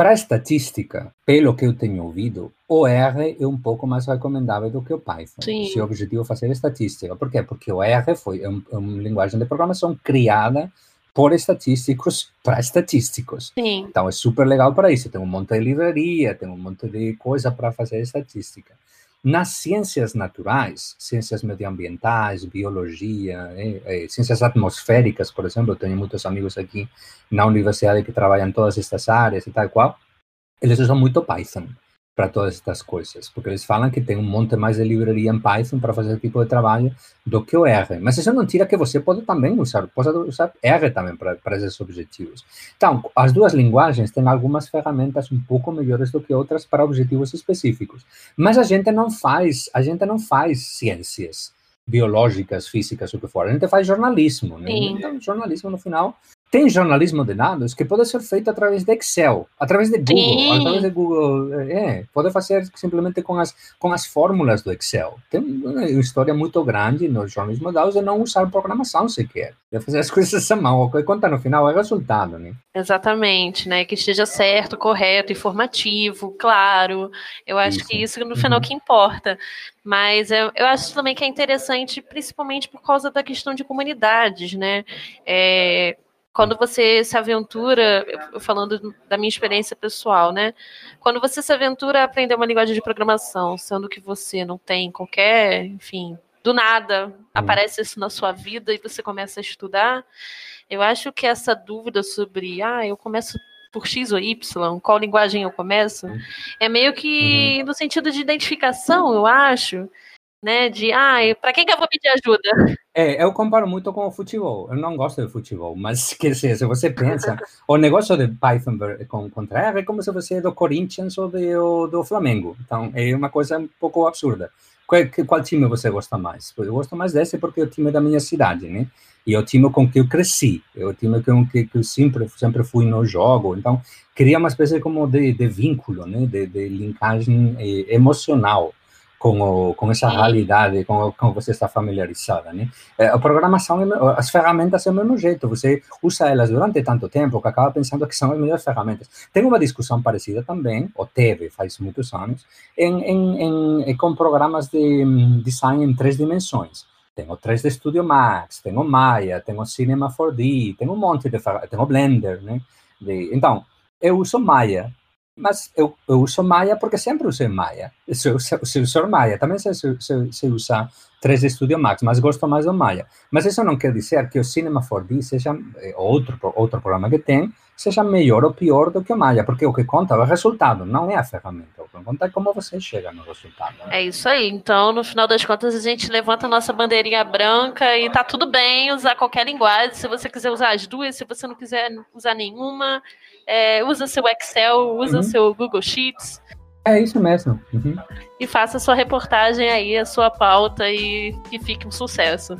para estatística, pelo que eu tenho ouvido, o R é um pouco mais recomendável do que o Python. Sim. Se o objetivo é fazer estatística. Por quê? Porque o R foi é um, é uma linguagem de programação criada por estatísticos para estatísticos. Sim. Então é super legal para isso. Tem um monte de livraria, tem um monte de coisa para fazer estatística. nas ciências naturais, ciências medioambientais, biologia, eh, eh, ciências atmosféricas, por exemplo, tenho muitos amigos aqui na universidade que trabalham em todas estas áreas e tal qual, eles usam muito Python para todas estas coisas, porque eles falam que tem um monte mais de livraria em Python para fazer esse tipo de trabalho do que o R. Mas isso não tira que você pode também usar, pode usar R também para, para esses objetivos. Então, as duas linguagens têm algumas ferramentas um pouco melhores do que outras para objetivos específicos. Mas a gente não faz, a gente não faz ciências biológicas, físicas, o que for. A gente faz jornalismo, né? Então, jornalismo, no final, tem jornalismo de dados que pode ser feito através de Excel, através de Google, Sim. através de Google, é, pode fazer simplesmente com as com as fórmulas do Excel. Tem uma história muito grande no jornalismo de dados de não usar programação sequer, de fazer as <laughs> coisas à mão. O que conta no final é o resultado, né? Exatamente, né? Que esteja certo, correto, informativo, claro. Eu acho isso. que isso no final uhum. que importa. Mas eu, eu acho também que é interessante, principalmente por causa da questão de comunidades, né? É, quando você se aventura, falando da minha experiência pessoal, né? Quando você se aventura a aprender uma linguagem de programação, sendo que você não tem qualquer, enfim, do nada hum. aparece isso na sua vida e você começa a estudar, eu acho que essa dúvida sobre, ah, eu começo por X ou Y, qual linguagem eu começo, hum. é meio que uhum. no sentido de identificação, eu acho, né? De, ah, para quem que eu vou pedir ajuda? É, eu comparo muito com o futebol. Eu não gosto de futebol, mas <laughs> quer dizer, se você pensa, o negócio de Python com, contra é como se você é do Corinthians ou do, do Flamengo. Então, é uma coisa um pouco absurda. Qual, qual time você gosta mais? Eu gosto mais desse porque é o time da minha cidade, né? E é o time com que eu cresci, é o time com que, que eu sempre, sempre fui no jogo. Então, cria uma espécie como de, de vínculo, né? De, de linkagem eh, emocional com, o, com essa realidade, com, com você está familiarizada, né? A programação, as ferramentas é o mesmo jeito, você usa elas durante tanto tempo que acaba pensando que são as melhores ferramentas. Tem uma discussão parecida também, ou teve faz muitos anos, em, em, em, com programas de design em três dimensões. Tem o 3D Studio Max, tem o Maya, tem o Cinema 4D, tem um monte de tem o Blender, né? De, então, eu uso Maya mas eu, eu uso Maya porque sempre usei Maya. Se, se usar Maya, também se, se, se usa 3D Studio Max, mas gosto mais do Maya. Mas isso não quer dizer que o Cinema 4D seja eh, outro, outro programa que tem, seja melhor ou pior do que o Maya, porque o que conta é o resultado, não é a ferramenta. O que conta é como você chega no resultado. Né? É isso aí. Então, no final das contas, a gente levanta a nossa bandeirinha branca e tá tudo bem usar qualquer linguagem. Se você quiser usar as duas, se você não quiser usar nenhuma, é, usa seu Excel, usa uhum. seu Google Sheets. É isso mesmo. Uhum. E faça a sua reportagem aí, a sua pauta e que fique um sucesso.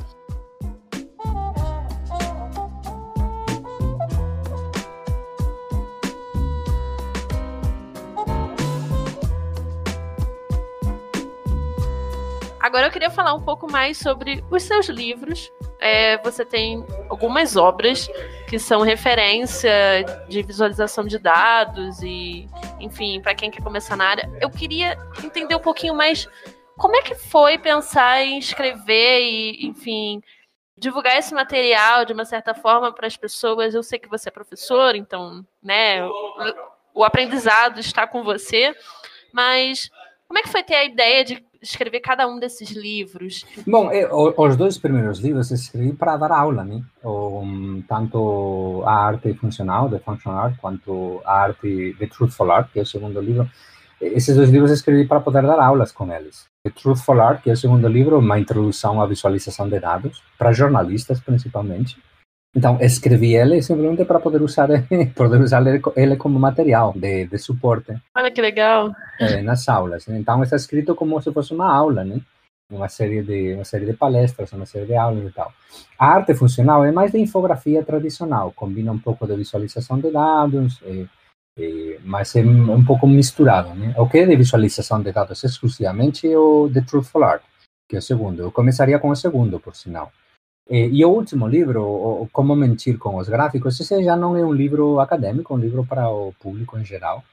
Agora eu queria falar um pouco mais sobre os seus livros. É, você tem algumas obras que são referência de visualização de dados e, enfim, para quem quer começar na área. Eu queria entender um pouquinho mais como é que foi pensar em escrever e, enfim, divulgar esse material de uma certa forma para as pessoas. Eu sei que você é professor, então, né, o, o aprendizado está com você, mas como é que foi ter a ideia de escrever cada um desses livros? Bom, eu, os dois primeiros livros escrevi para dar aula, né? Um, tanto a arte funcional, de functional art, quanto a arte de truthful art, que é o segundo livro. Esses dois livros escrevi para poder dar aulas com eles. The Truthful Art, que é o segundo livro, uma introdução à visualização de dados, para jornalistas principalmente. Então, escrevi ele simplesmente para poder usar <laughs> poder usar ele como material de, de suporte. Olha que legal. É, nas aulas. Então, está escrito como se fosse uma aula, né? Uma série de uma série de palestras, uma série de aulas e tal. A arte funcional é mais de infografia tradicional, combina um pouco de visualização de dados, e, e, mas é um pouco misturado, né? O que é de visualização de dados exclusivamente é o The Truthful Art, que é o segundo. Eu começaria com o segundo, por sinal. E o último livro, Como Mentir com os Gráficos, esse já não é um livro acadêmico, é um livro para o público em geral.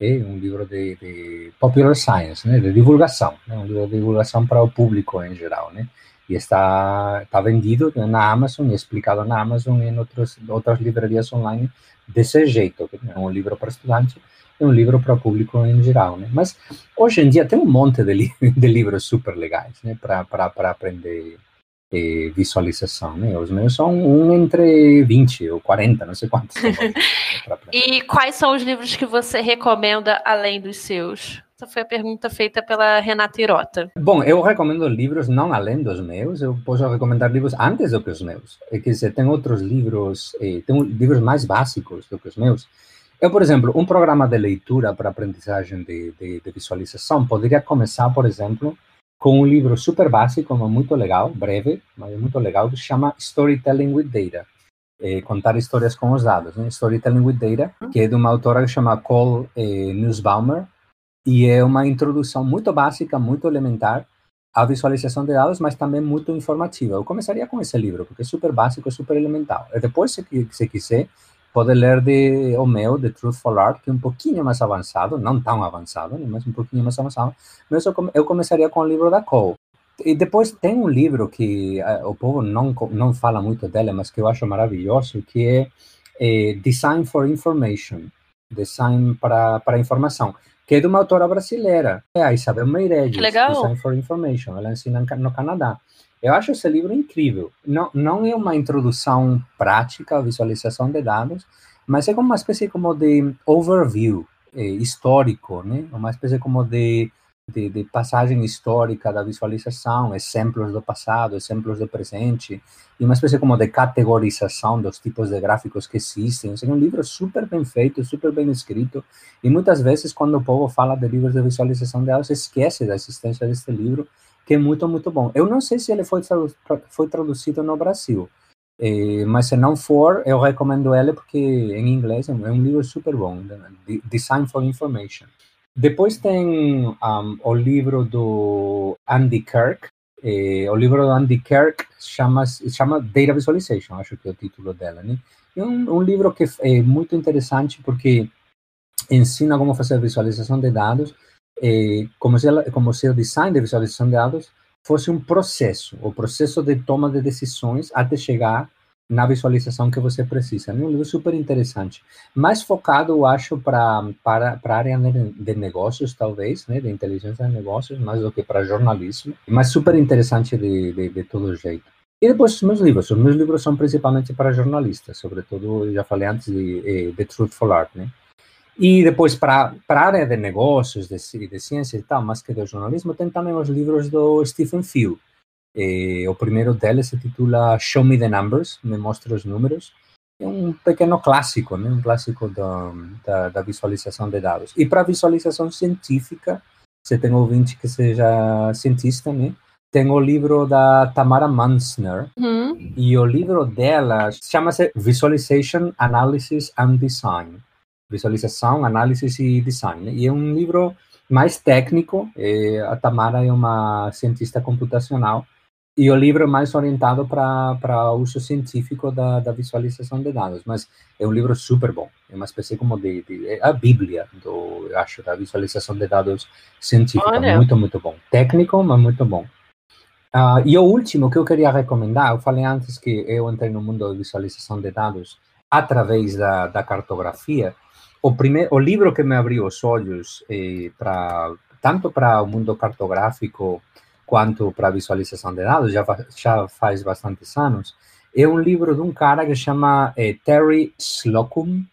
É um livro de, de popular science, né, de divulgação, né, um livro de divulgação para o público em geral, né. E está, está vendido na Amazon e explicado na Amazon e em outros, outras livrarias online desse jeito, é um livro para estudante é um livro para o público em geral, né? Mas hoje em dia tem um monte de, li <laughs> de livros super legais, né? Para aprender eh, visualização, né? Os meus são um entre 20 ou 40, não sei quantos. <laughs> né, e quais são os livros que você recomenda além dos seus? Essa foi a pergunta feita pela Renata Irota. Bom, eu recomendo livros não além dos meus, eu posso recomendar livros antes do que os meus. É que se tem outros livros, eh, tem livros mais básicos do que os meus. Eu, por exemplo, um programa de leitura para aprendizagem de, de, de visualização poderia começar, por exemplo, com um livro super básico, mas muito legal, breve, mas muito legal, que se chama Storytelling with Data. É, contar histórias com os dados, né? Storytelling with Data, que é de uma autora que chama Cole eh, Nussbaumer, e é uma introdução muito básica, muito elementar à visualização de dados, mas também muito informativa. Eu começaria com esse livro, porque é super básico, super elementar. E depois, se, se quiser, pode ler de o meu, The Truthful Art, que é um pouquinho mais avançado, não tão avançado, né, mas um pouquinho mais avançado. Mas eu, eu começaria com o livro da Cole. E depois tem um livro que uh, o povo não, não fala muito dele, mas que eu acho maravilhoso, que é, é Design for Information, Design para, para Informação que é de uma autora brasileira, é a Isabel Meirelles, Legal. Design for Information, ela ensina no Canadá. Eu acho esse livro incrível. Não, não é uma introdução prática à visualização de dados, mas é como uma espécie como de overview eh, histórico, né? Uma espécie como de de, de, passagem histórica da visualização, exemplos do passado, exemplos do presente, e uma espécie como de categorização dos tipos de gráficos que existem. É um livro super bem feito, super bem escrito, e muitas vezes quando o povo fala de livros de visualização de dados, esquece da existência deste livro, que é muito, muito bom. Eu não sei se ele foi, foi traduzido no Brasil, eh, mas se não for, eu recomendo ele porque em inglês é um livro super bom, Design for Information. Depois tem um, o livro do Andy Kirk. Eh, o livro do Andy Kirk chama, chama Data Visualization, acho que é o título dela. Né? É um, um livro que é muito interessante porque ensina como fazer visualização de dados, eh, como, se ela, como se o design de visualização de dados fosse um processo, o processo de toma de decisões até chegar na visualização que você precisa. É um livro super interessante, mais focado, eu acho, para para a área de negócios, talvez, né, de inteligência de negócios, mais do que para jornalismo, mas super interessante de, de, de todo jeito. E depois os meus livros. Os meus livros são principalmente para jornalistas, sobretudo, já falei antes, de, de Truthful Art, né? E depois, para a área de negócios, de, de ciência e tal, mais que do jornalismo, tem também os livros do Stephen Field, eh, o primeiro deles se titula Show Me the Numbers, Me Mostre os Números. É um pequeno clássico, né? um clássico da, da, da visualização de dados. E para visualização científica, você tem ouvinte que seja cientista, né? Tem o livro da Tamara Mansner, uhum. e o livro dela chama-se Visualization, Analysis and Design. Visualização, análise e design. E é um livro mais técnico. Eh, a Tamara é uma cientista computacional e o livro é mais orientado para uso científico da, da, visualização de dados, mas é um livro super bom. É uma espécie como de, de é a Bíblia, do, acho, da visualização de dados científica. Olha. Muito, muito bom. Técnico, mas muito bom. Uh, e o último que eu queria recomendar, eu falei antes que eu entrei no mundo de visualização de dados através da, da cartografia. O, primeiro, o livro que me abriu os olhos eh, para tanto para o mundo cartográfico quanto para visualização de dados, já, já faz bastantes anos, é um livro de um cara que chama é, Terry Slocum,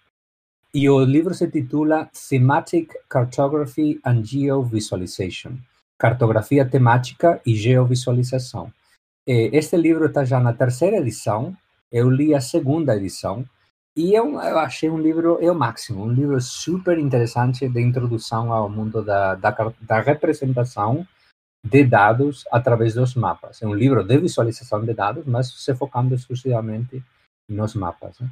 e o livro se titula Thematic Cartography and Geovisualization, Cartografia Temática e Geovisualização. Este livro está já na terceira edição, eu li a segunda edição, e eu, eu achei um livro, é o máximo, um livro super interessante de introdução ao mundo da, da, da representação de dados através dos mapas. É um livro de visualização de dados, mas se focando exclusivamente nos mapas. Né?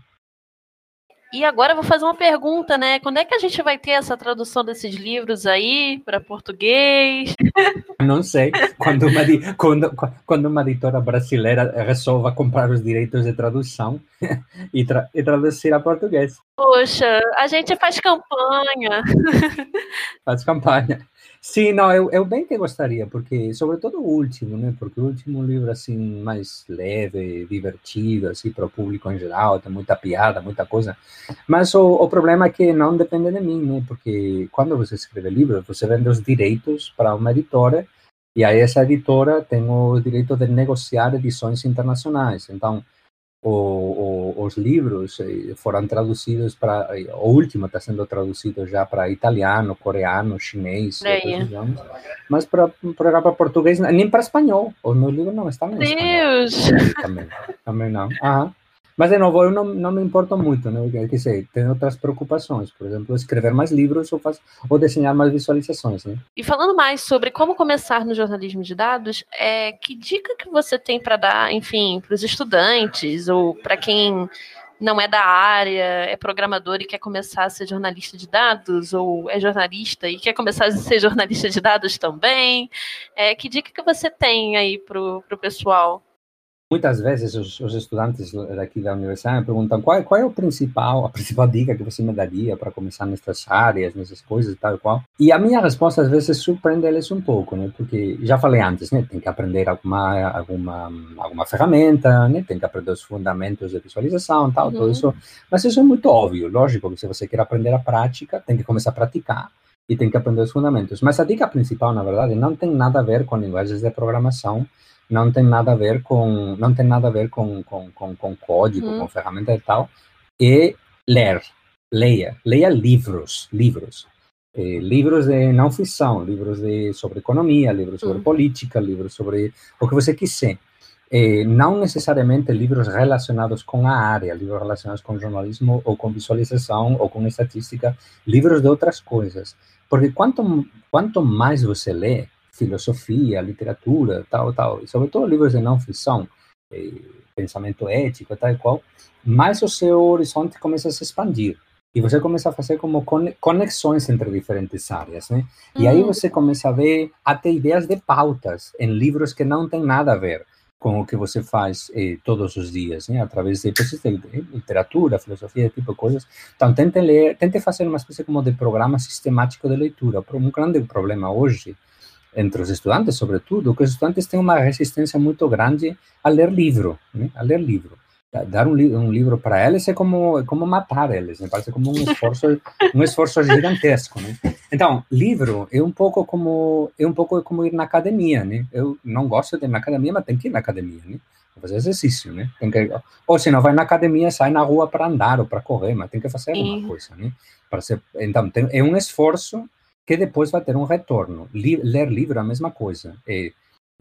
E agora eu vou fazer uma pergunta, né? Quando é que a gente vai ter essa tradução desses livros aí para português? <laughs> Não sei. Quando uma, quando, quando uma editora brasileira resolva comprar os direitos de tradução <laughs> e, tra e traduzir a português. Poxa, a gente faz campanha. <laughs> Faz campanha. Sim, não, eu, eu bem que gostaria, porque, sobretudo o último, né? Porque o último livro, assim, mais leve, divertido, assim, para o público em geral, tem muita piada, muita coisa. Mas o, o problema é que não depende de mim, né? Porque quando você escreve livro, você vende os direitos para uma editora, e aí essa editora tem o direito de negociar edições internacionais. Então, o, o, os livros eh, foram traduzidos para eh, o último está sendo traduzido já para italiano, coreano, chinês, idiomas, mas para português nem para espanhol. Os meus livros não estão em espanhol Deus! também, também não. Aham. Mas de novo, eu não, não me importo muito, né? Porque, quer dizer, tem outras preocupações, por exemplo, escrever mais livros ou, faz, ou desenhar mais visualizações, né? E falando mais sobre como começar no jornalismo de dados, é, que dica que você tem para dar, enfim, para os estudantes ou para quem não é da área, é programador e quer começar a ser jornalista de dados, ou é jornalista e quer começar a ser jornalista de dados também? É, que dica que você tem aí para o pessoal? Muitas vezes os, os, estudantes daqui da universidade me perguntam qual, qual é o principal, a principal dica que você me daria para começar nessas áreas, nessas coisas e tal e qual. E a minha resposta às vezes surpreende eles um pouco, né? Porque já falei antes, né? Tem que aprender alguma alguma alguma ferramenta, né? Tem que aprender os fundamentos de visualização, tal, uhum. tudo isso. Mas isso é muito óbvio, lógico que se você quer aprender a prática, tem que começar a praticar e tem que aprender os fundamentos. Mas a dica principal, na verdade, não tem nada a ver com linguagens de programação não tem nada a ver com não tem nada a ver com, com, com, com código, uhum. com ferramenta e tal, e ler, leia, leia livros, livros, eh, livros de não ficção, livros de, sobre economia, livros sobre uhum. política, livros sobre o que você quiser. Eh, não necessariamente livros relacionados com a área, livros relacionados com jornalismo ou com visualização ou com estatística, livros de outras coisas. Porque quanto, quanto mais você lê, filosofia, literatura, tal, tal, e sobretudo livros de não ficção, eh, pensamento ético, tal e qual, mais o seu horizonte começa a se expandir. E você começa a fazer como conexões entre diferentes áreas, né? E aí você começa a ver até ideias de pautas em livros que não tem nada a ver com o que você faz eh, todos os dias, né? Através de, de literatura, filosofia, tipo de coisas. Então, tente ler, tente fazer uma espécie como de programa sistemático de leitura. Um grande problema hoje entre os estudantes, sobretudo, que os estudantes têm uma resistência muito grande a ler livro, né? a ler livro. Dar um, li um livro para eles é como é como matar eles, né? parece como um esforço <laughs> um esforço gigantesco, né? Então, livro é um pouco como é um pouco como ir na academia, né? Eu não gosto de ir na academia, mas tem que ir na academia, né? fazer exercício, né? Tem que, ou se não vai na academia, sai na rua para andar ou para correr, mas tem que fazer alguma coisa, né? Para ser, então, tem, é um esforço que depois vai ter um retorno. ler livro é a mesma coisa. É,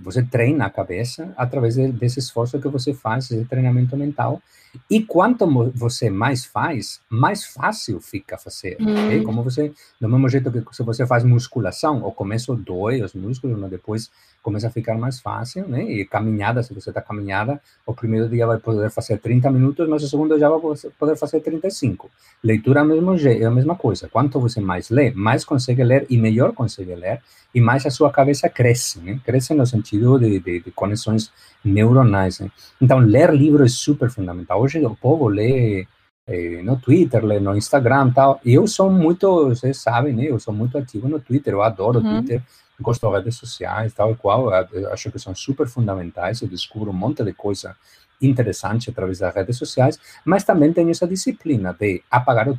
você treina a cabeça através de, desse esforço que você faz, esse treinamento mental. E quanto você mais faz, mais fácil fica fazer. Hum. É como você, do mesmo jeito que se você faz musculação, o começo dói os músculos, mas depois começa a ficar mais fácil, né? E caminhada, se você está caminhada, o primeiro dia vai poder fazer 30 minutos, mas o segundo já vai poder fazer 35. Leitura é a mesma, é a mesma coisa. Quanto você mais lê, mais consegue ler e melhor consegue ler, e mais a sua cabeça cresce, né? Cresce no sentido de, de, de conexões neuronais. Né? Então, ler livros é super fundamental. Hoje o povo lê eh, no Twitter, lê no Instagram tal. Eu sou muito, vocês sabem, né? Eu sou muito ativo no Twitter, eu adoro o uhum. Twitter de redes sociais, tal e qual, eu acho que são super fundamentais, eu descubro um monte de coisa interessante através das redes sociais, mas também tenho essa disciplina de apagar, o,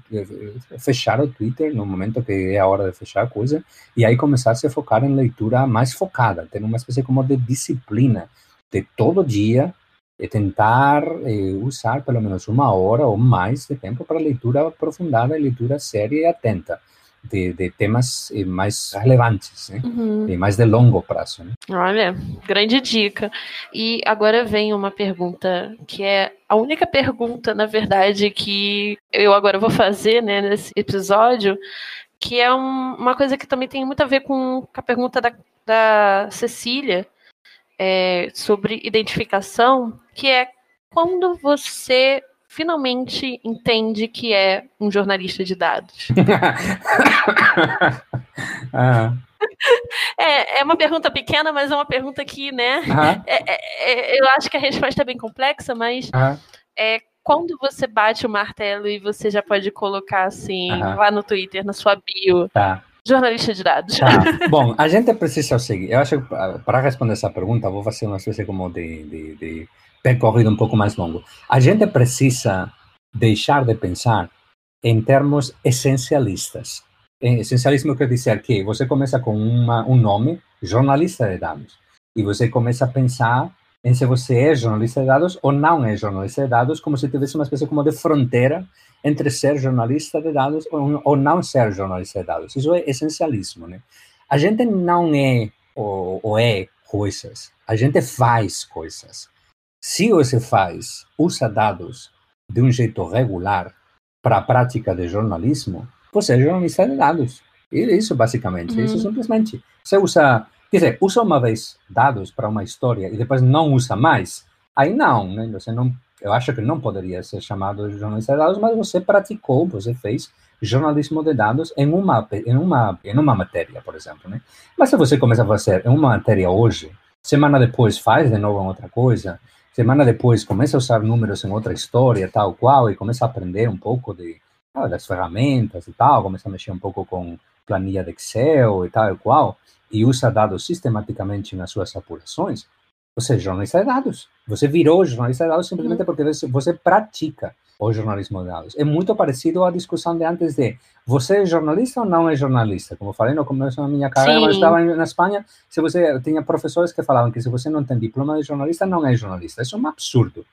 fechar o Twitter no momento que é a hora de fechar a coisa, e aí começar a se focar em leitura mais focada, ter uma espécie como de disciplina, de todo dia e tentar eh, usar pelo menos uma hora ou mais de tempo para leitura aprofundada, leitura séria e atenta de, de temas eh, mais relevantes, né? Uhum. E mais de longo prazo. Né? Olha, grande dica. E agora vem uma pergunta que é a única pergunta, na verdade, que eu agora vou fazer né, nesse episódio, que é um, uma coisa que também tem muito a ver com a pergunta da, da Cecília é, sobre identificação, que é quando você finalmente entende que é um jornalista de dados? <laughs> ah. É, é uma pergunta pequena, mas é uma pergunta que, né? É, é, é, eu acho que a resposta é bem complexa, mas é quando você bate o martelo e você já pode colocar assim lá no Twitter, na sua bio. Tá. jornalista de dados. Tá. <laughs> Bom, a gente precisa seguir. Eu acho que para responder essa pergunta, vou fazer uma espécie como de, de, de percorrido um pouco mais longo. A gente precisa deixar de pensar em termos essencialistas. Essencialismo quer dizer que você começa com uma, um nome, jornalista de dados, e você começa a pensar em se você é jornalista de dados ou não é jornalista de dados, como se tivesse uma espécie como de fronteira entre ser jornalista de dados ou, ou não ser jornalista de dados. Isso é essencialismo, né? A gente não é ou, ou é coisas, a gente faz coisas. Se você faz, usa dados de um jeito regular para a prática de jornalismo, você é jornalista de dados. É isso, basicamente. Uhum. Isso simplesmente. Você usa Quer dizer, usa uma vez dados para uma história e depois não usa mais, aí não, né? Você não, eu acho que não poderia ser chamado de jornalista de dados, mas você praticou, você fez jornalismo de dados em uma em uma em uma matéria, por exemplo, né? Mas se você começa a fazer uma matéria hoje, semana depois faz de novo outra coisa, semana depois começa a usar números em outra história, tal qual, e começa a aprender um pouco de ah, das ferramentas e tal, começa a mexer um pouco com planilha de Excel e tal e qual, e usa dados sistematicamente nas suas apurações, você é jornalista de dados. Você virou jornalista de dados simplesmente porque você pratica o jornalismo de dados. É muito parecido à discussão de antes de você é jornalista ou não é jornalista? Como falei no começo da minha carreira, mas estava na Espanha, se você tinha professores que falavam que se você não tem diploma de jornalista, não é jornalista. Isso é um absurdo.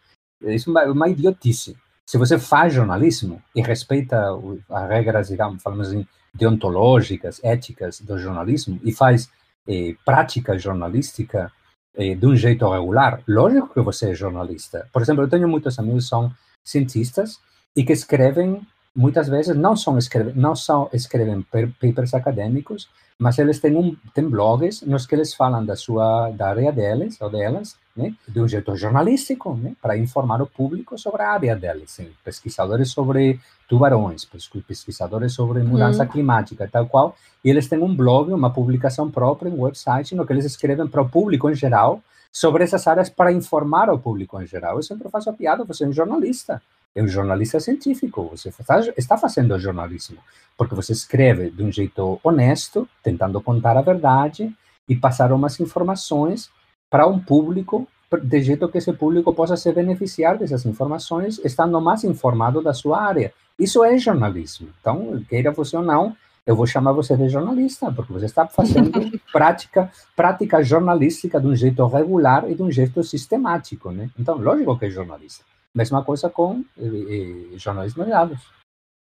Isso é uma, uma idiotice. Se você faz jornalismo e respeita as regras, digamos, falamos assim, deontológicas, éticas do jornalismo e faz eh, prática jornalística eh, de um jeito regular, lógico que você é jornalista. Por exemplo, eu tenho muitos amigos que são cientistas e que escrevem muitas vezes não são escrevem, não são escrevem papers acadêmicos, mas eles têm um têm blogs nos que eles falam da sua da área deles ou delas, né, de um jeito jornalístico, né, para informar o público sobre a área deles, sim. pesquisadores sobre tubarões, pesquisadores sobre mudança hum. climática, tal qual, e eles têm um blog, uma publicação própria, um website, no que eles escrevem para o público em geral sobre essas áreas para informar o público em geral. Eu sempre faço a piada, você é um jornalista, é um jornalista científico, você está fazendo jornalismo, porque você escreve de um jeito honesto, tentando contar a verdade e passar umas informações para um público, de jeito que esse público possa se beneficiar dessas informações, estando mais informado da sua área. Isso é jornalismo. Então, queira você ou não, eu vou chamar você de jornalista, porque você está fazendo <laughs> prática, prática jornalística de um jeito regular e de um jeito sistemático, né? Então, lógico que é jornalista. Mesma coisa com eh, eh, jornalismo de dados.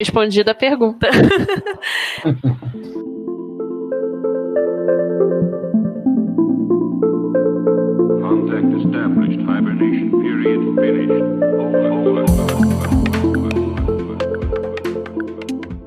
Respondida a pergunta. <laughs> Contact established. Hibernation period finished. Over.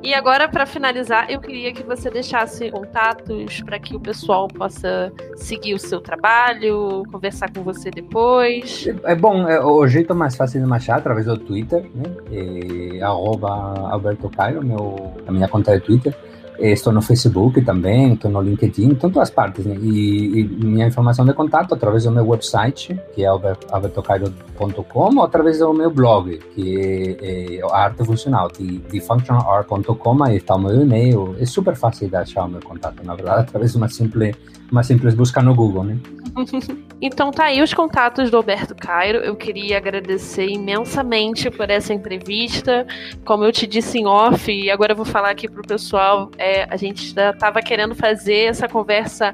E agora, para finalizar, eu queria que você deixasse contatos para que o pessoal possa seguir o seu trabalho, conversar com você depois. É, é bom, é, o jeito mais fácil de me achar é através do Twitter, né? É, arroba Alberto Cairo, meu, a minha conta de Twitter. Estou no Facebook também, estou no LinkedIn, em todas partes. Né? E, e, minha informação de contato através do meu website, que é albertocairo.com, ou através do meu blog, que é, é arte funcional, de, de functionalart.com, aí está o meu e-mail. É super fácil de achar o meu contato, na verdade, através de uma simples, uma simples busca no Google. Né? <laughs> então tá aí os contatos do Alberto Cairo. Eu queria agradecer imensamente por essa entrevista. Como eu te disse em off, e agora eu vou falar aqui pro pessoal, a gente já estava querendo fazer essa conversa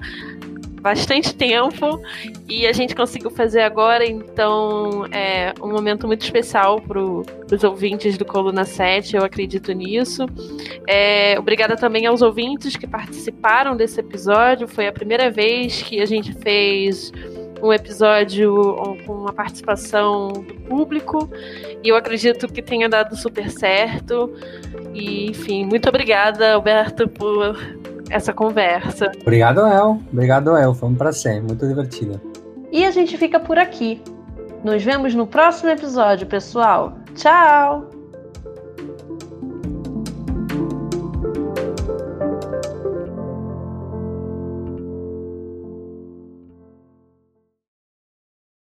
bastante tempo e a gente conseguiu fazer agora, então é um momento muito especial para os ouvintes do Coluna 7, eu acredito nisso. É, obrigada também aos ouvintes que participaram desse episódio, foi a primeira vez que a gente fez um episódio com uma participação do público e eu acredito que tenha dado super certo. E, enfim, muito obrigada, Alberto, por essa conversa. Obrigado, El. Obrigado, El. Foi um prazer, muito divertido. E a gente fica por aqui. Nos vemos no próximo episódio, pessoal. Tchau!